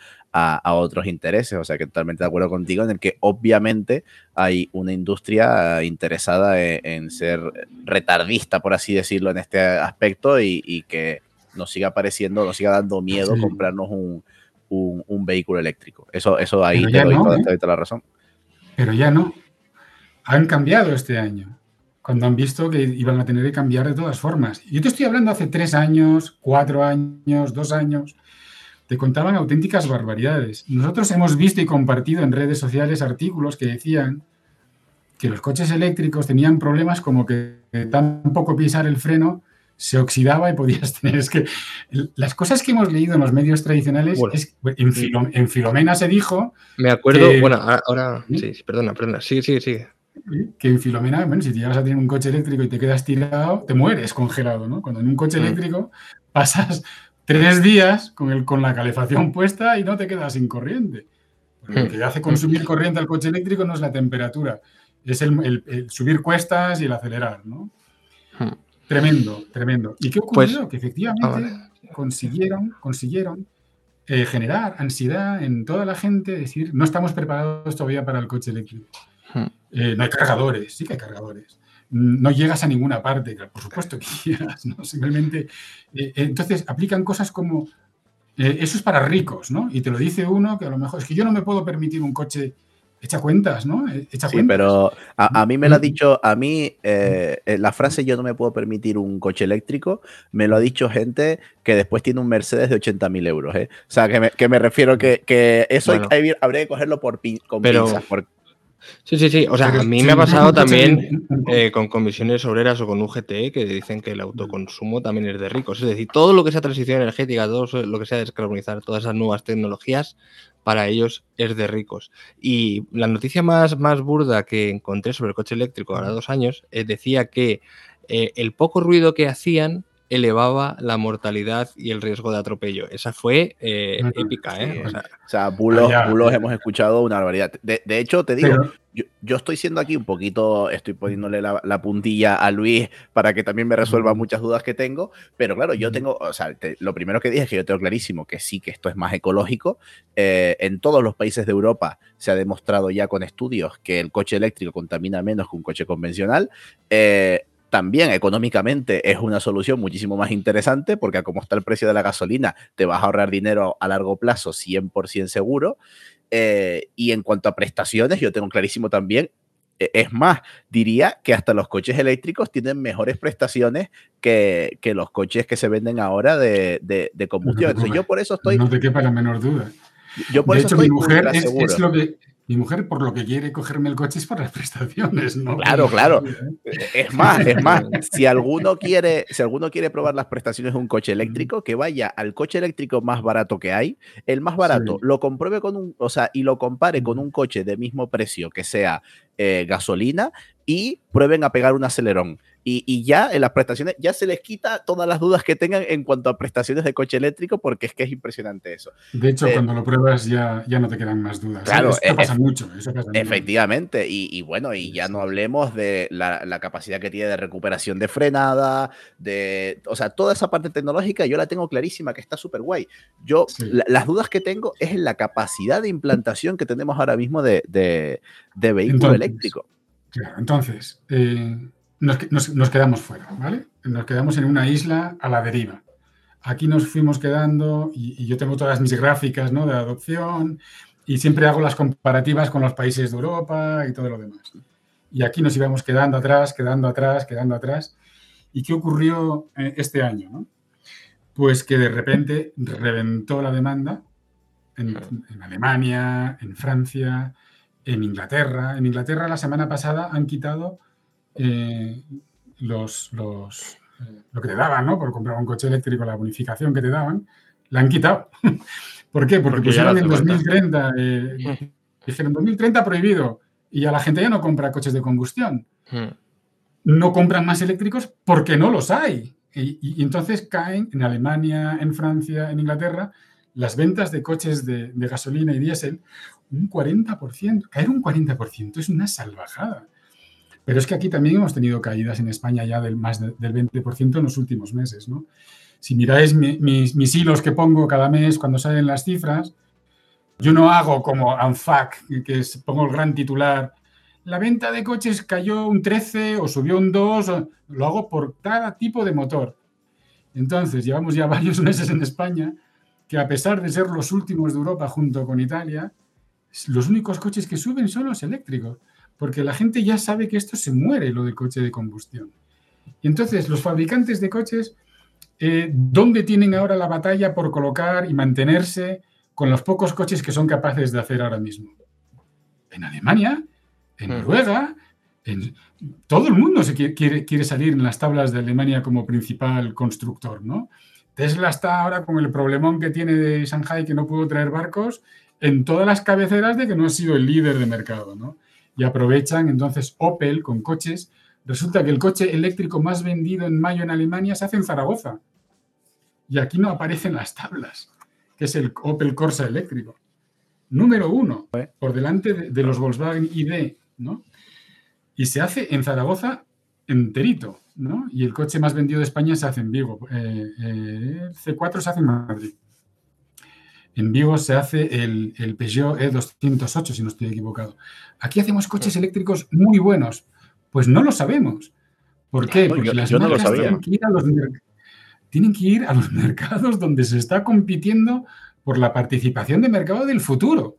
otros intereses. O sea que totalmente de acuerdo contigo en el que obviamente hay una industria interesada en, ser retardista, por así decirlo, en este aspecto y, que nos siga pareciendo, nos siga dando miedo comprarnos un, vehículo eléctrico. Eso, eso ahí te doy, ¿eh? toda, la razón. Pero ya no. Han cambiado este año cuando han visto que iban a tener que cambiar de todas formas. Yo te estoy hablando hace tres años, cuatro años, dos años, te contaban auténticas barbaridades. Nosotros hemos visto y compartido en redes sociales artículos que decían que los coches eléctricos tenían problemas como que tan poco pisar el freno se oxidaba y podías tener. Es que las cosas que hemos leído en los medios tradicionales, en, Filomena se dijo. Me acuerdo, bueno, ahora. Sí, perdona, perdona. Sigue, sigue, sigue que en Filomena, bueno, si te llegas a tener un coche eléctrico y te quedas tirado, te mueres congelado, ¿no? Cuando en un coche mm. eléctrico pasas tres días con, el, con la calefacción puesta y no te quedas sin corriente. lo mm. que hace consumir corriente al coche eléctrico no es la temperatura, es el, subir cuestas y el acelerar, ¿no? Mm. Tremendo, tremendo. ¿Y qué ocurrió? Pues, que efectivamente ah, consiguieron, consiguieron eh, generar ansiedad en toda la gente, decir, no estamos preparados todavía para el coche eléctrico. Eh, no hay cargadores, sí que hay cargadores. No llegas a ninguna parte, por supuesto que llegas, ¿no? Simplemente. Eh, entonces aplican cosas como. Eso es para ricos, ¿no? Y te lo dice uno que a lo mejor es que yo no me puedo permitir un coche Echa cuentas, ¿no? Echa sí, pero a, mí me lo ha dicho, a mí la frase yo no me puedo permitir un coche eléctrico, me lo ha dicho gente que después tiene un Mercedes de 80 mil euros. ¿eh? O sea, que me, que me refiero que, que eso habría que cogerlo por con pinzas. Sí, sí, sí. O sea, a mí me ha pasado también eh, con comisiones obreras o con UGT que dicen que el autoconsumo también es de ricos. Es decir, todo lo que sea transición energética, todo lo que sea descarbonizar, todas esas nuevas tecnologías, para ellos es de ricos. Y la noticia más, más burda que encontré sobre el coche eléctrico ahora dos años eh, decía que eh, el poco ruido que hacían elevaba la mortalidad y el riesgo de atropello. Esa fue eh, épica, ¿eh? O sea, bulos, hemos escuchado una barbaridad. De, hecho, te digo, yo, estoy siendo aquí un poquito, estoy poniéndole la, puntilla a Luis para que también me resuelva muchas dudas que tengo, pero claro, yo tengo, o sea, lo primero que dije es que yo tengo clarísimo que sí, que esto es más ecológico. Eh, en todos los países de Europa se ha demostrado ya con estudios que el coche eléctrico contamina menos que un coche convencional. Eh, también económicamente es una solución muchísimo más interesante porque como está el precio de la gasolina, te vas a ahorrar dinero a largo plazo 100% seguro. Eh, y en cuanto a prestaciones, yo tengo clarísimo también, e, es más, diría que hasta los coches eléctricos tienen mejores prestaciones que, que los coches que se venden ahora de, de, combustión. Entonces, yo por eso estoy... No te quepa la menor duda. Yo por eso mi mujer es, lo que mi mujer, por lo que quiere cogerme el coche es por las prestaciones, ¿no? Claro, claro. Es más, es más. Si alguno quiere, si alguno quiere probar las prestaciones de un coche eléctrico, que vaya al coche eléctrico más barato que hay, el más barato, lo compruebe con un, o sea, y lo compare con un coche de mismo precio que sea eh, gasolina y prueben a pegar un acelerón. Y, ya en las prestaciones, ya se les quita todas las dudas que tengan en cuanto a prestaciones de coche eléctrico, porque es que es impresionante eso. De hecho, eh, cuando lo pruebas ya, ya no te quedan más dudas. Claro, eso pasa mucho. efectivamente, Y, bueno, y ya no hablemos de la, capacidad que tiene de recuperación de frenada, de, o sea, toda esa parte tecnológica yo la tengo clarísima, que está súper guay. Yo, las dudas que tengo es en la capacidad de implantación que tenemos ahora mismo de, de, vehículo eléctrico. Claro, entonces, eh, nos, quedamos fuera, ¿vale? Nos quedamos en una isla a la deriva. Aquí nos fuimos quedando y, yo tengo todas mis gráficas ¿no? de adopción y siempre hago las comparativas con los países de Europa y todo lo demás. Y aquí nos íbamos quedando atrás, quedando atrás, quedando atrás. ¿Y qué ocurrió eh, este año? Pues que de repente reventó la demanda en, en Alemania, en Francia, en Inglaterra. En Inglaterra la semana pasada han quitado eh, los, los eh, lo que te daban, ¿no? Por comprar un coche eléctrico, la bonificación que te daban, la han quitado. ¿Por qué? Porque, pusieron en 2030, eh, dijeron 2030 prohibido y a la gente ya no compra coches de combustión. Hmm. No compran más eléctricos porque no los hay. Y, y, entonces caen en Alemania, en Francia, en Inglaterra, las ventas de coches de, gasolina y diésel un 40%. Caer un 40% es una salvajada. Pero es que aquí también hemos tenido caídas en España ya del más del 20% en los últimos meses. ¿no? Si miráis mis, hilos que pongo cada mes cuando salen las cifras, yo no hago como ANFAC, que pongo el gran titular. La venta de coches cayó un 13 o subió un 2, lo hago por cada tipo de motor. Entonces, llevamos ya varios meses en España que a pesar de ser los últimos de Europa junto con Italia, los únicos coches que suben son los eléctricos, porque la gente ya sabe que esto se muere, lo del coche de combustión. Y entonces, los fabricantes de coches, eh, ¿dónde tienen ahora la batalla por colocar y mantenerse con los pocos coches que son capaces de hacer ahora mismo? En Alemania, en hmm. Noruega, en, todo el mundo se quiere, quiere, salir en las tablas de Alemania como principal constructor, ¿no? Tesla está ahora con el problemón que tiene de Shanghai que no pudo traer barcos en todas las cabeceras de que no ha sido el líder de mercado, ¿no? Y aprovechan entonces Opel con coches. Resulta que el coche eléctrico más vendido en mayo en Alemania se hace en Zaragoza. Y aquí no aparecen las tablas, que es el Opel Corsa eléctrico. Número uno, por delante de, los Volkswagen ID, ¿no? Y se hace en Zaragoza enterito, ¿no? Y el coche más vendido de España se hace en Vigo. Eh, eh, C4 se hace en Madrid. En Vigo se hace el, el, Peugeot E208, si no estoy equivocado. Aquí hacemos coches eléctricos muy buenos. Pues no lo sabemos. ¿Por qué? Porque las marcas Tienen, que ir a los, tienen que ir a los mercados donde se está compitiendo por la participación de mercado del futuro.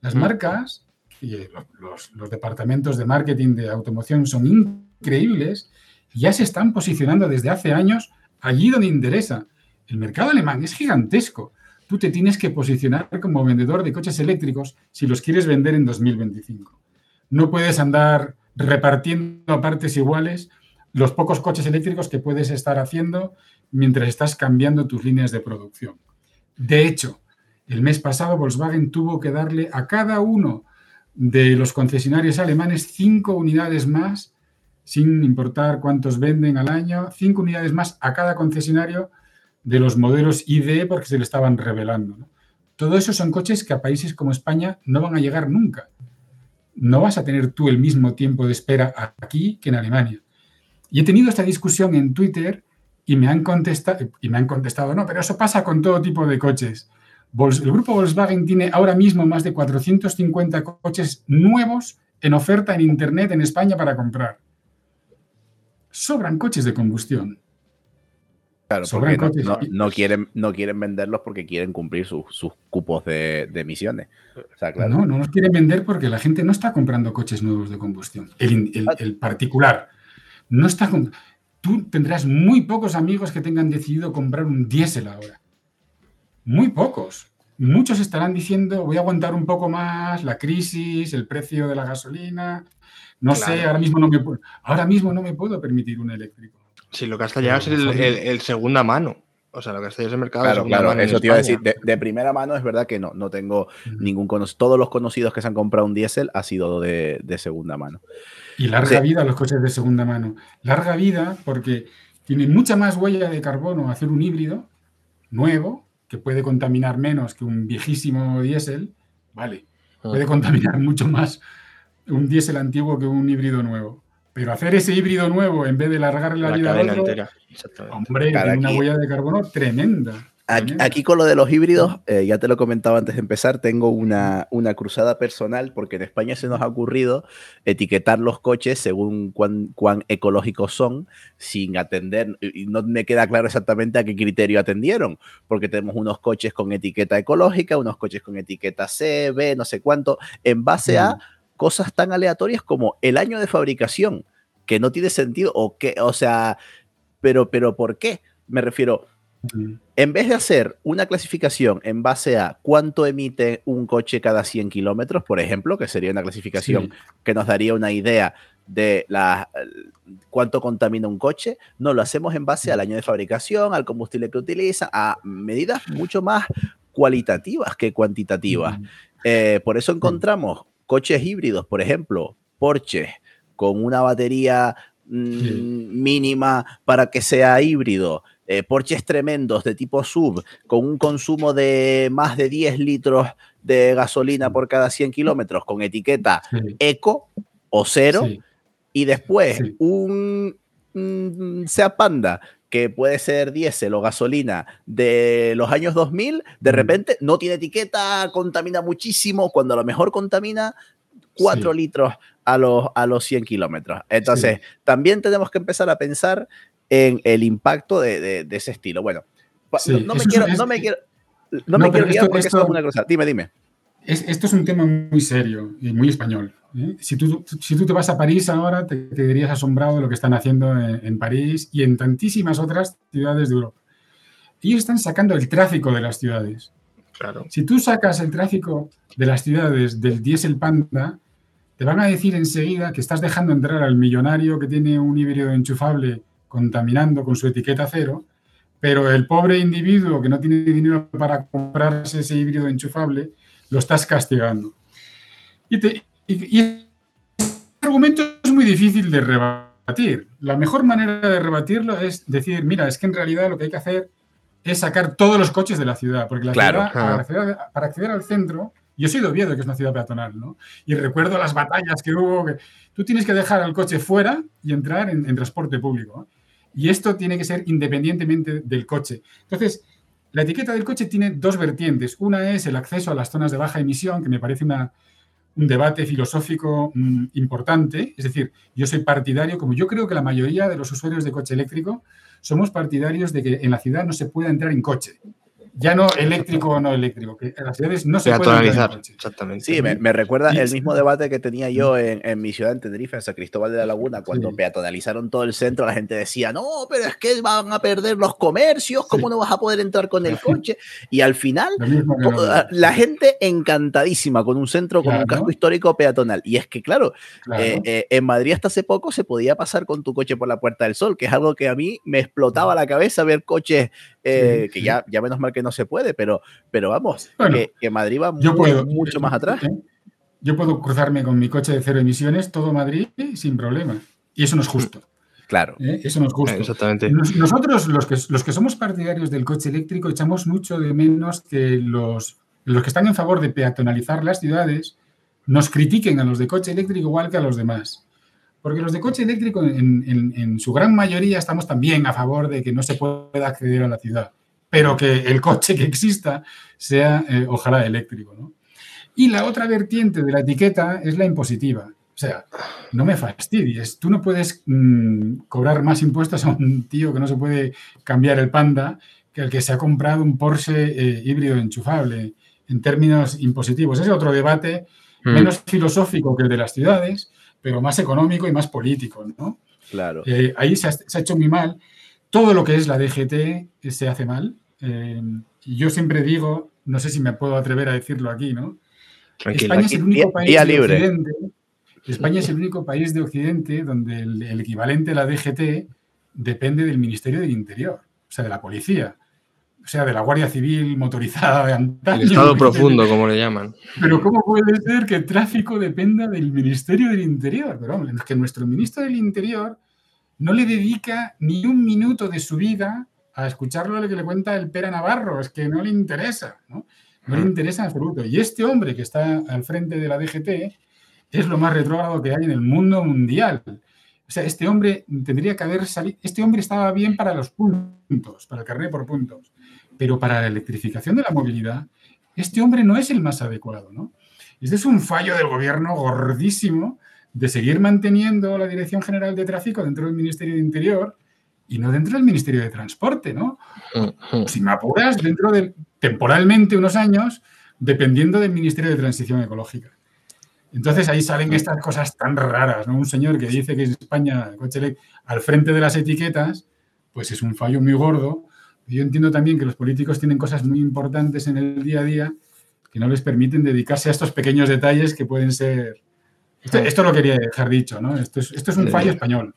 Las marcas y los, departamentos de marketing de automoción son increíbles, ya se están posicionando desde hace años allí donde interesa. El mercado alemán es gigantesco. Tú te tienes que posicionar como vendedor de coches eléctricos si los quieres vender en 2025. No puedes andar repartiendo a partes iguales los pocos coches eléctricos que puedes estar haciendo mientras estás cambiando tus líneas de producción. De hecho, el mes pasado Volkswagen tuvo que darle a cada uno de los concesionarios alemanes cinco unidades más, sin importar cuántos venden al año, cinco unidades más a cada concesionario de los modelos ID porque se le estaban revelando. Todo eso son coches que a países como España no van a llegar nunca. No vas a tener tú el mismo tiempo de espera aquí que en Alemania. Y he tenido esta discusión en Twitter y me han contestado, y me han contestado, no, pero eso pasa con todo tipo de coches el grupo Volkswagen tiene ahora mismo más de 450 coches nuevos en oferta en Internet en España para comprar. Sobran coches de combustión. Claro, no, quieren, no quieren venderlos porque quieren cumplir sus, cupos de, emisiones. No, no los quieren vender porque la gente no está comprando coches nuevos de combustión. El, ah. particular no está. Tú tendrás muy pocos amigos que tengan decidido comprar un diésel ahora. Muy pocos. Muchos estarán diciendo, voy a aguantar un poco más la crisis, el precio de la gasolina. No sé, ahora mismo no, me, ahora mismo no me puedo permitir un eléctrico. Sí, lo que hasta llegado es el, segunda mano. O sea, lo que está en el mercado. Claro, claro, eso te iba a decir. De, primera mano es verdad que no, no tengo ningún conocido. Todos los conocidos que se han comprado un diésel ha sido de, segunda mano. Y larga vida los coches de segunda mano. Larga vida porque tiene mucha más huella de carbono hacer un híbrido nuevo que puede contaminar menos que un viejísimo diésel, vale, ah. puede contaminar mucho más un diésel antiguo que un híbrido nuevo. Pero hacer ese híbrido nuevo en vez de largarle la, vida al otro, hombre, tiene una huella de carbono tremenda. Aquí, con lo de los híbridos, eh, ya te lo comentaba antes de empezar, tengo una, una, cruzada personal porque en España se nos ha ocurrido etiquetar los coches según cuán, cuán ecológicos son, sin atender, y no me queda claro exactamente a qué criterio atendieron, porque tenemos unos coches con etiqueta ecológica, unos coches con etiqueta C, B, no sé cuánto, en base a mm. Cosas tan aleatorias como el año de fabricación, que no tiene sentido, o que, o sea, pero, pero ¿por qué? Me refiero, en vez de hacer una clasificación en base a cuánto emite un coche cada 100 kilómetros, por ejemplo, que sería una clasificación que nos daría una idea de la, cuánto contamina un coche, no lo hacemos en base al año de fabricación, al combustible que utiliza, a medidas mucho más cualitativas que cuantitativas. Eh, por eso encontramos coches híbridos, por ejemplo, Porsche, con una batería mm, mínima para que sea híbrido, eh, Porches tremendos de tipo sub con un consumo de más de 10 litros de gasolina por cada 100 kilómetros con etiqueta eco o cero. Y después un, un Seat Panda que puede ser diésel o gasolina de los años 2000, de repente no tiene etiqueta, contamina muchísimo, cuando a lo mejor contamina 4 litros a los, a los 100 kilómetros. Entonces, también tenemos que empezar a pensar en el impacto de, ese estilo. Bueno, no, me quiero, no, me quiero, no, me quiero, guiar porque esto, es una cosa. Dime, dime. Esto es un tema muy serio y muy español. ¿eh? Si, tú, si tú te vas a París ahora, te, dirías asombrado de lo que están haciendo en, París y en tantísimas otras ciudades de Europa. Ellos están sacando el tráfico de las ciudades. Claro. Si tú sacas el tráfico de las ciudades del diésel Panda, te van a decir enseguida que estás dejando entrar al millonario que tiene un híbrido enchufable contaminando con su etiqueta cero, pero el pobre individuo que no tiene dinero para comprarse ese híbrido enchufable, lo estás castigando. Y, te, y, y argumento es muy difícil de rebatir. La mejor manera de rebatirlo es decir, mira, es que en realidad lo que hay que hacer es sacar todos los coches de la ciudad, porque la ciudad, para acceder, al centro, yo soy de Oviedo, que es una ciudad peatonal, ¿no? Y recuerdo las batallas que hubo, que tú tienes que dejar el coche fuera y entrar en, transporte público. Y esto tiene que ser independientemente del coche. Entonces, la etiqueta del coche tiene dos vertientes. Una es el acceso a las zonas de baja emisión, que me parece un debate filosófico mm, importante. Es decir, yo soy partidario, como yo creo que la mayoría de los usuarios de coche eléctrico, somos partidarios de que en la ciudad no se pueda entrar en coche ya no eléctrico o no eléctrico, que en las ciudades no se puede Exactamente. Sí, me, recuerda el mismo debate que tenía yo en, mi ciudad, en Tenerife, en San Cristóbal de la Laguna, cuando peatonalizaron todo el centro, la gente decía, no, pero es que van a perder los comercios, ¿cómo no vas a poder entrar con el coche? Y al final, la gente encantadísima con un centro, con un casco histórico peatonal. Y es que, claro, eh, eh, en Madrid hasta hace poco se podía pasar con tu coche por la Puerta del Sol, que es algo que a mí me explotaba la cabeza ver coches eh, que Ya, ya menos mal que no se puede, pero, pero vamos, que, Madrid va mucho más atrás. ¿eh? Yo puedo cruzarme con mi coche de cero emisiones todo Madrid sin problema. Y eso no es justo. Claro. ¿Eh? Eso no es justo. Exactamente. nosotros, los que, los que somos partidarios del coche eléctrico, echamos mucho de menos que los, los que están en favor de peatonalizar las ciudades nos critiquen a los de coche eléctrico igual que a los demás. Porque los de coche eléctrico, en, su gran mayoría, estamos también a favor de que no se pueda acceder a la ciudad, pero que el coche que exista sea, eh, ojalá, eléctrico. Y la otra vertiente de la etiqueta es la impositiva. O sea, no me fastidies. Tú no puedes mm, cobrar más impuestos a un tío que no se puede cambiar el panda que el que se ha comprado un Porsche eh, híbrido enchufable en términos impositivos. Ese es otro debate mm. menos filosófico que el de las ciudades, pero más económico y más político, ¿no? Claro. Eh, ahí se ha, hecho muy mal. Todo lo que es la DGT se hace mal. Eh, y yo siempre digo, no sé si me puedo atrever a decirlo aquí, ¿no? España es el único país de Occidente. España es el único país de Occidente donde el, equivalente a la DGT depende del Ministerio del Interior, o sea, de la policía o sea, de la Guardia Civil motorizada de antaño. El estado profundo, como le llaman. Pero ¿cómo puede ser que el tráfico dependa del Ministerio del Interior? Pero hombre, es que nuestro ministro del Interior no le dedica ni un minuto de su vida a escuchar lo que le cuenta el Pera Navarro, es que no le interesa, ¿no? No le interesa en absoluto. Y este hombre que está al frente de la DGT es lo más retrógrado que hay en el mundo mundial. O sea, este hombre tendría que haber salido, este hombre estaba bien para los puntos, para el carnet por puntos pero para la electrificación de la movilidad, este hombre no es el más adecuado, ¿no? Este es un fallo del gobierno gordísimo de seguir manteniendo la Dirección General de Tráfico dentro del Ministerio de Interior y no dentro del Ministerio de Transporte, ¿no? Si me apuras, dentro de temporalmente unos años, dependiendo del Ministerio de Transición Ecológica. Entonces ahí salen estas cosas tan raras, ¿no? Un señor que dice que es España, coche al frente de las etiquetas, pues es un fallo muy gordo yo entiendo también que los políticos tienen cosas muy importantes en el día a día que no les permiten dedicarse a estos pequeños detalles que pueden ser... Esto, lo quería dejar dicho, ¿no? Esto es, un fallo español.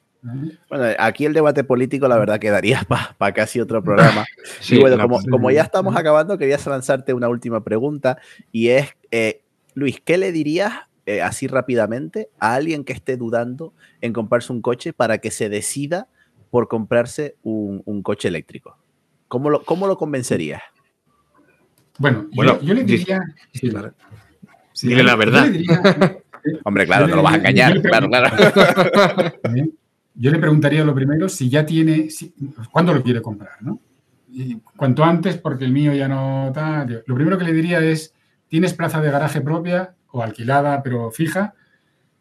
Bueno, aquí el debate político, la verdad, quedaría para casi otro programa. y bueno, como, ya estamos acabando, quería lanzarte una última pregunta y es, eh, Luis, ¿qué le dirías eh, así rápidamente a alguien que esté dudando en comprarse un coche para que se decida por comprarse un, coche eléctrico? ¿Cómo lo, cómo lo convencerías? Bueno, yo, le diría... Sí, claro. Dile la verdad. Hombre, claro, no lo vas a engañar. Claro, claro. Yo le preguntaría lo primero si ya tiene, cuándo lo quiere comprar, ¿no? Y cuanto antes, porque el mío ya no está. Lo primero que le diría es, ¿tienes plaza de garaje propia o alquilada, pero fija?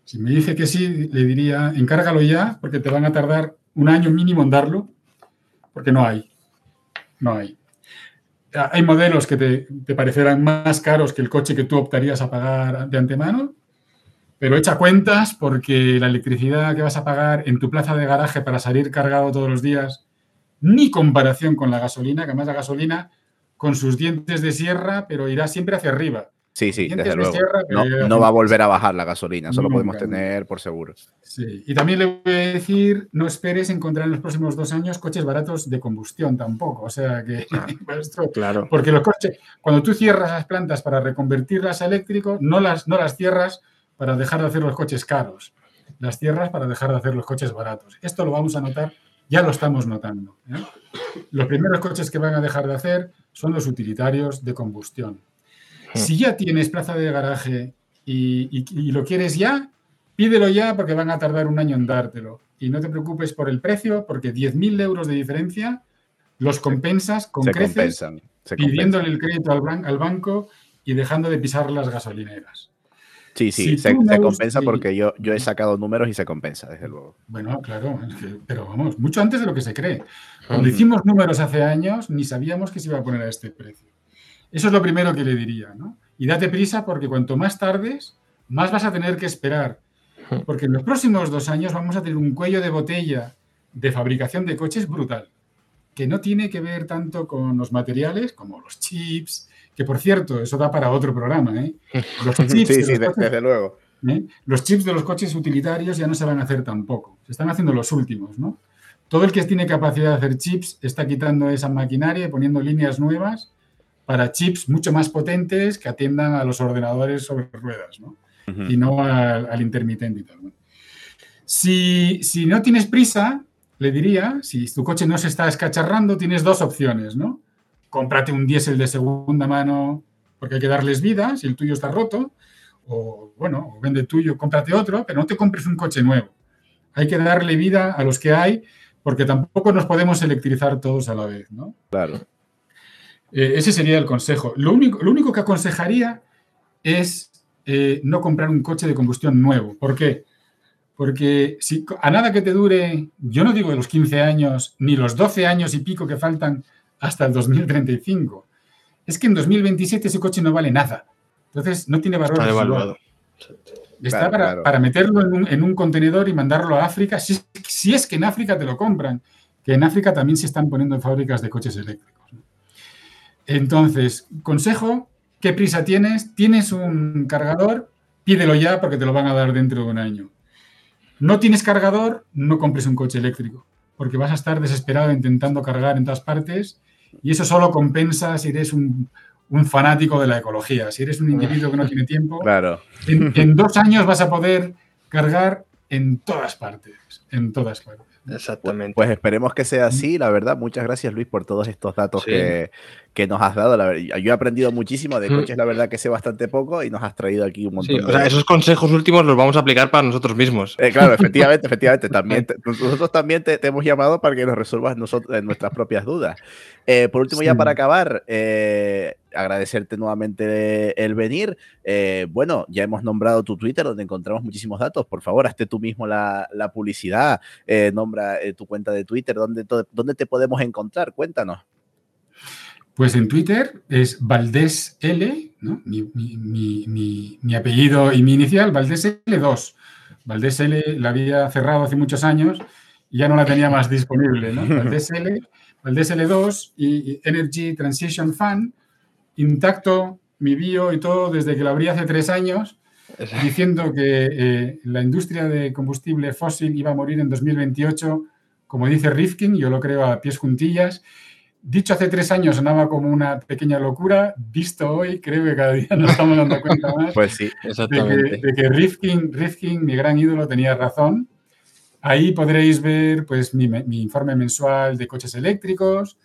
Si me dice que sí, le diría, encárgalo ya, porque te van a tardar un año mínimo en darlo, porque no hay. No hay. Hay modelos que te, te parecerán más caros que el coche que tú optarías a pagar de antemano, pero echa cuentas porque la electricidad que vas a pagar en tu plaza de garaje para salir cargado todos los días, ni comparación con la gasolina, que además la gasolina con sus dientes de sierra, pero irá siempre hacia arriba. Sí, sí, desde luego. no, va a volver a bajar la gasolina, solo podemos tener por seguro. Sí, y también le voy a decir, no esperes encontrar en los próximos dos años coches baratos de combustión tampoco. O sea que, claro. porque los coches, cuando tú cierras las plantas para reconvertirlas a eléctrico, no las, no las cierras para dejar de hacer los coches caros, las tierras para dejar de hacer los coches baratos. Esto lo vamos a notar, ya lo estamos notando. ¿eh? Los primeros coches que van a dejar de hacer son los utilitarios de combustión. Si ya tienes plaza de garaje y, lo quieres ya, pídelo ya porque van a tardar un año en dártelo. Y no te preocupes por el precio, porque 10.000 euros de diferencia los compensas con creces, pidiéndole el crédito al, al banco y dejando de pisar las gasolineras. Sí, sí, se, compensa porque yo, yo he sacado números y se compensa, desde luego. Bueno, claro, pero vamos, mucho antes de lo que se cree. Cuando hicimos números hace años, ni sabíamos que se iba a poner a este precio. Eso es lo primero que le diría, ¿no? Y date prisa porque cuanto más tardes, más vas a tener que esperar. Porque en los próximos dos años vamos a tener un cuello de botella de fabricación de coches brutal, que no tiene que ver tanto con los materiales como los chips, que por cierto, eso da para otro programa. ¿eh? Los chips sí, sí, desde luego. ¿eh? Los chips de los coches utilitarios ya no se van a hacer tampoco. Se están haciendo los últimos, ¿no? Todo el que tiene capacidad de hacer chips está quitando esa maquinaria y poniendo líneas nuevas para chips mucho más potentes que atiendan a los ordenadores sobre ruedas, ¿no? Y no al, intermitente y tal. Si, si no tienes prisa, le diría, si tu coche no se está escacharrando, tienes dos opciones, ¿no? cómprate un diésel de segunda mano porque hay que darles vida si el tuyo está roto, o bueno, vende tuyo, cómprate otro, pero no te compres un coche nuevo. Hay que darle vida a los que hay porque tampoco nos podemos electrizar todos a la vez, ¿no? Claro. Eh, ese sería el consejo. Lo único, lo único que aconsejaría es eh, no comprar un coche de combustión nuevo. ¿Por qué? Porque si a nada que te dure, yo no digo de los 15 años, ni los 12 años y pico que faltan hasta el 2035. Es que en 2027 ese coche no vale nada. Entonces no tiene valor. Está devaluado. Está para, meterlo en un, contenedor y mandarlo a África, si, es que en África te lo compran, que en África también se están poniendo fábricas de coches eléctricos. Entonces, consejo, ¿qué prisa tienes? ¿Tienes un cargador? Pídelo ya porque te lo van a dar dentro de un año. ¿No tienes cargador? No compres un coche eléctrico, porque vas a estar desesperado intentando cargar en todas partes y eso solo compensa si eres un, fanático de la ecología. Si eres un individuo que no tiene tiempo, claro. en, dos años vas a poder cargar en todas partes. En todas partes. Exactamente. Pues, esperemos que sea así, la verdad. Muchas gracias, Luis, por todos estos datos que, que, nos has dado. La yo he aprendido muchísimo de coches, la verdad que sé bastante poco y nos has traído aquí un montón. o sea, esos consejos últimos los vamos a aplicar para nosotros mismos. Eh, claro, efectivamente, efectivamente. También nosotros también te, hemos llamado para que nos resuelvas nosotros, nuestras propias dudas. Eh, por último, ya para acabar, eh, agradecerte nuevamente el venir. Eh, bueno, ya hemos nombrado tu Twitter donde encontramos muchísimos datos. Por favor, hazte tú mismo la, publicidad. nombra tu cuenta de Twitter. ¿Dónde, ¿Dónde te podemos encontrar? Cuéntanos. Pues en Twitter es Valdés L, ¿no? mi, apellido y mi inicial, Valdés L2. Valdés L la había cerrado hace muchos años y ya no la tenía más disponible, ¿no? Valdés L el DSL2 y Energy Transition Fund, intacto mi bio y todo desde que lo abrí hace tres años, diciendo que eh, la industria de combustible fósil iba a morir en 2028, como dice Rifkin, yo lo creo a pies juntillas. Dicho hace tres años sonaba como una pequeña locura, visto hoy, creo que cada día nos estamos dando cuenta más pues sí, exactamente. De, que, Rifkin, Rifkin, mi gran ídolo, tenía razón Ahí podréis ver pues, mi, mi, informe mensual de coches eléctricos,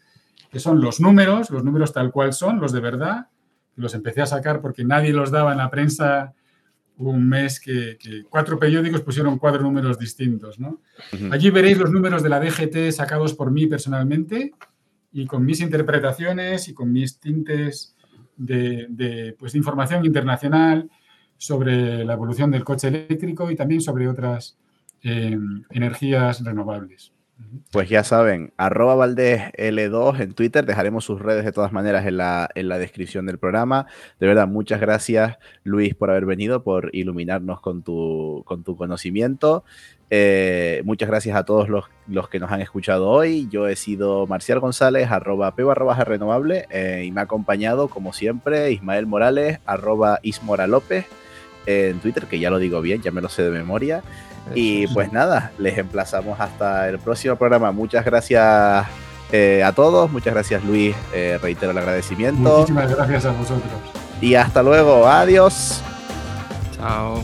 que son los números, los números tal cual son, los de verdad. Los empecé a sacar porque nadie los daba en la prensa un mes que, que cuatro periódicos pusieron cuatro números distintos. ¿no? Uh -huh. Allí veréis los números de la DGT sacados por mí personalmente y con mis interpretaciones y con mis tintes de, pues, de información internacional sobre la evolución del coche eléctrico y también sobre otras eh, energías renovables. Pues ya saben, arroba Valdés L2 en Twitter, dejaremos sus redes de todas maneras en la, en la descripción del programa. De verdad, muchas gracias Luis por haber venido, por iluminarnos con tu, con tu conocimiento. Eh, muchas gracias a todos los, los, que nos han escuchado hoy. Yo he sido Marcial González, arroba p barra baja renovable, eh, y me ha acompañado, como siempre, Ismael Morales, arroba Ismora López en Twitter, que ya lo digo bien, ya me lo sé de memoria. Y pues nada, les emplazamos hasta el próximo programa. Muchas gracias eh, a todos, muchas gracias Luis, eh, reitero el agradecimiento. Muchísimas gracias a vosotros. Y hasta luego, adiós. Chao.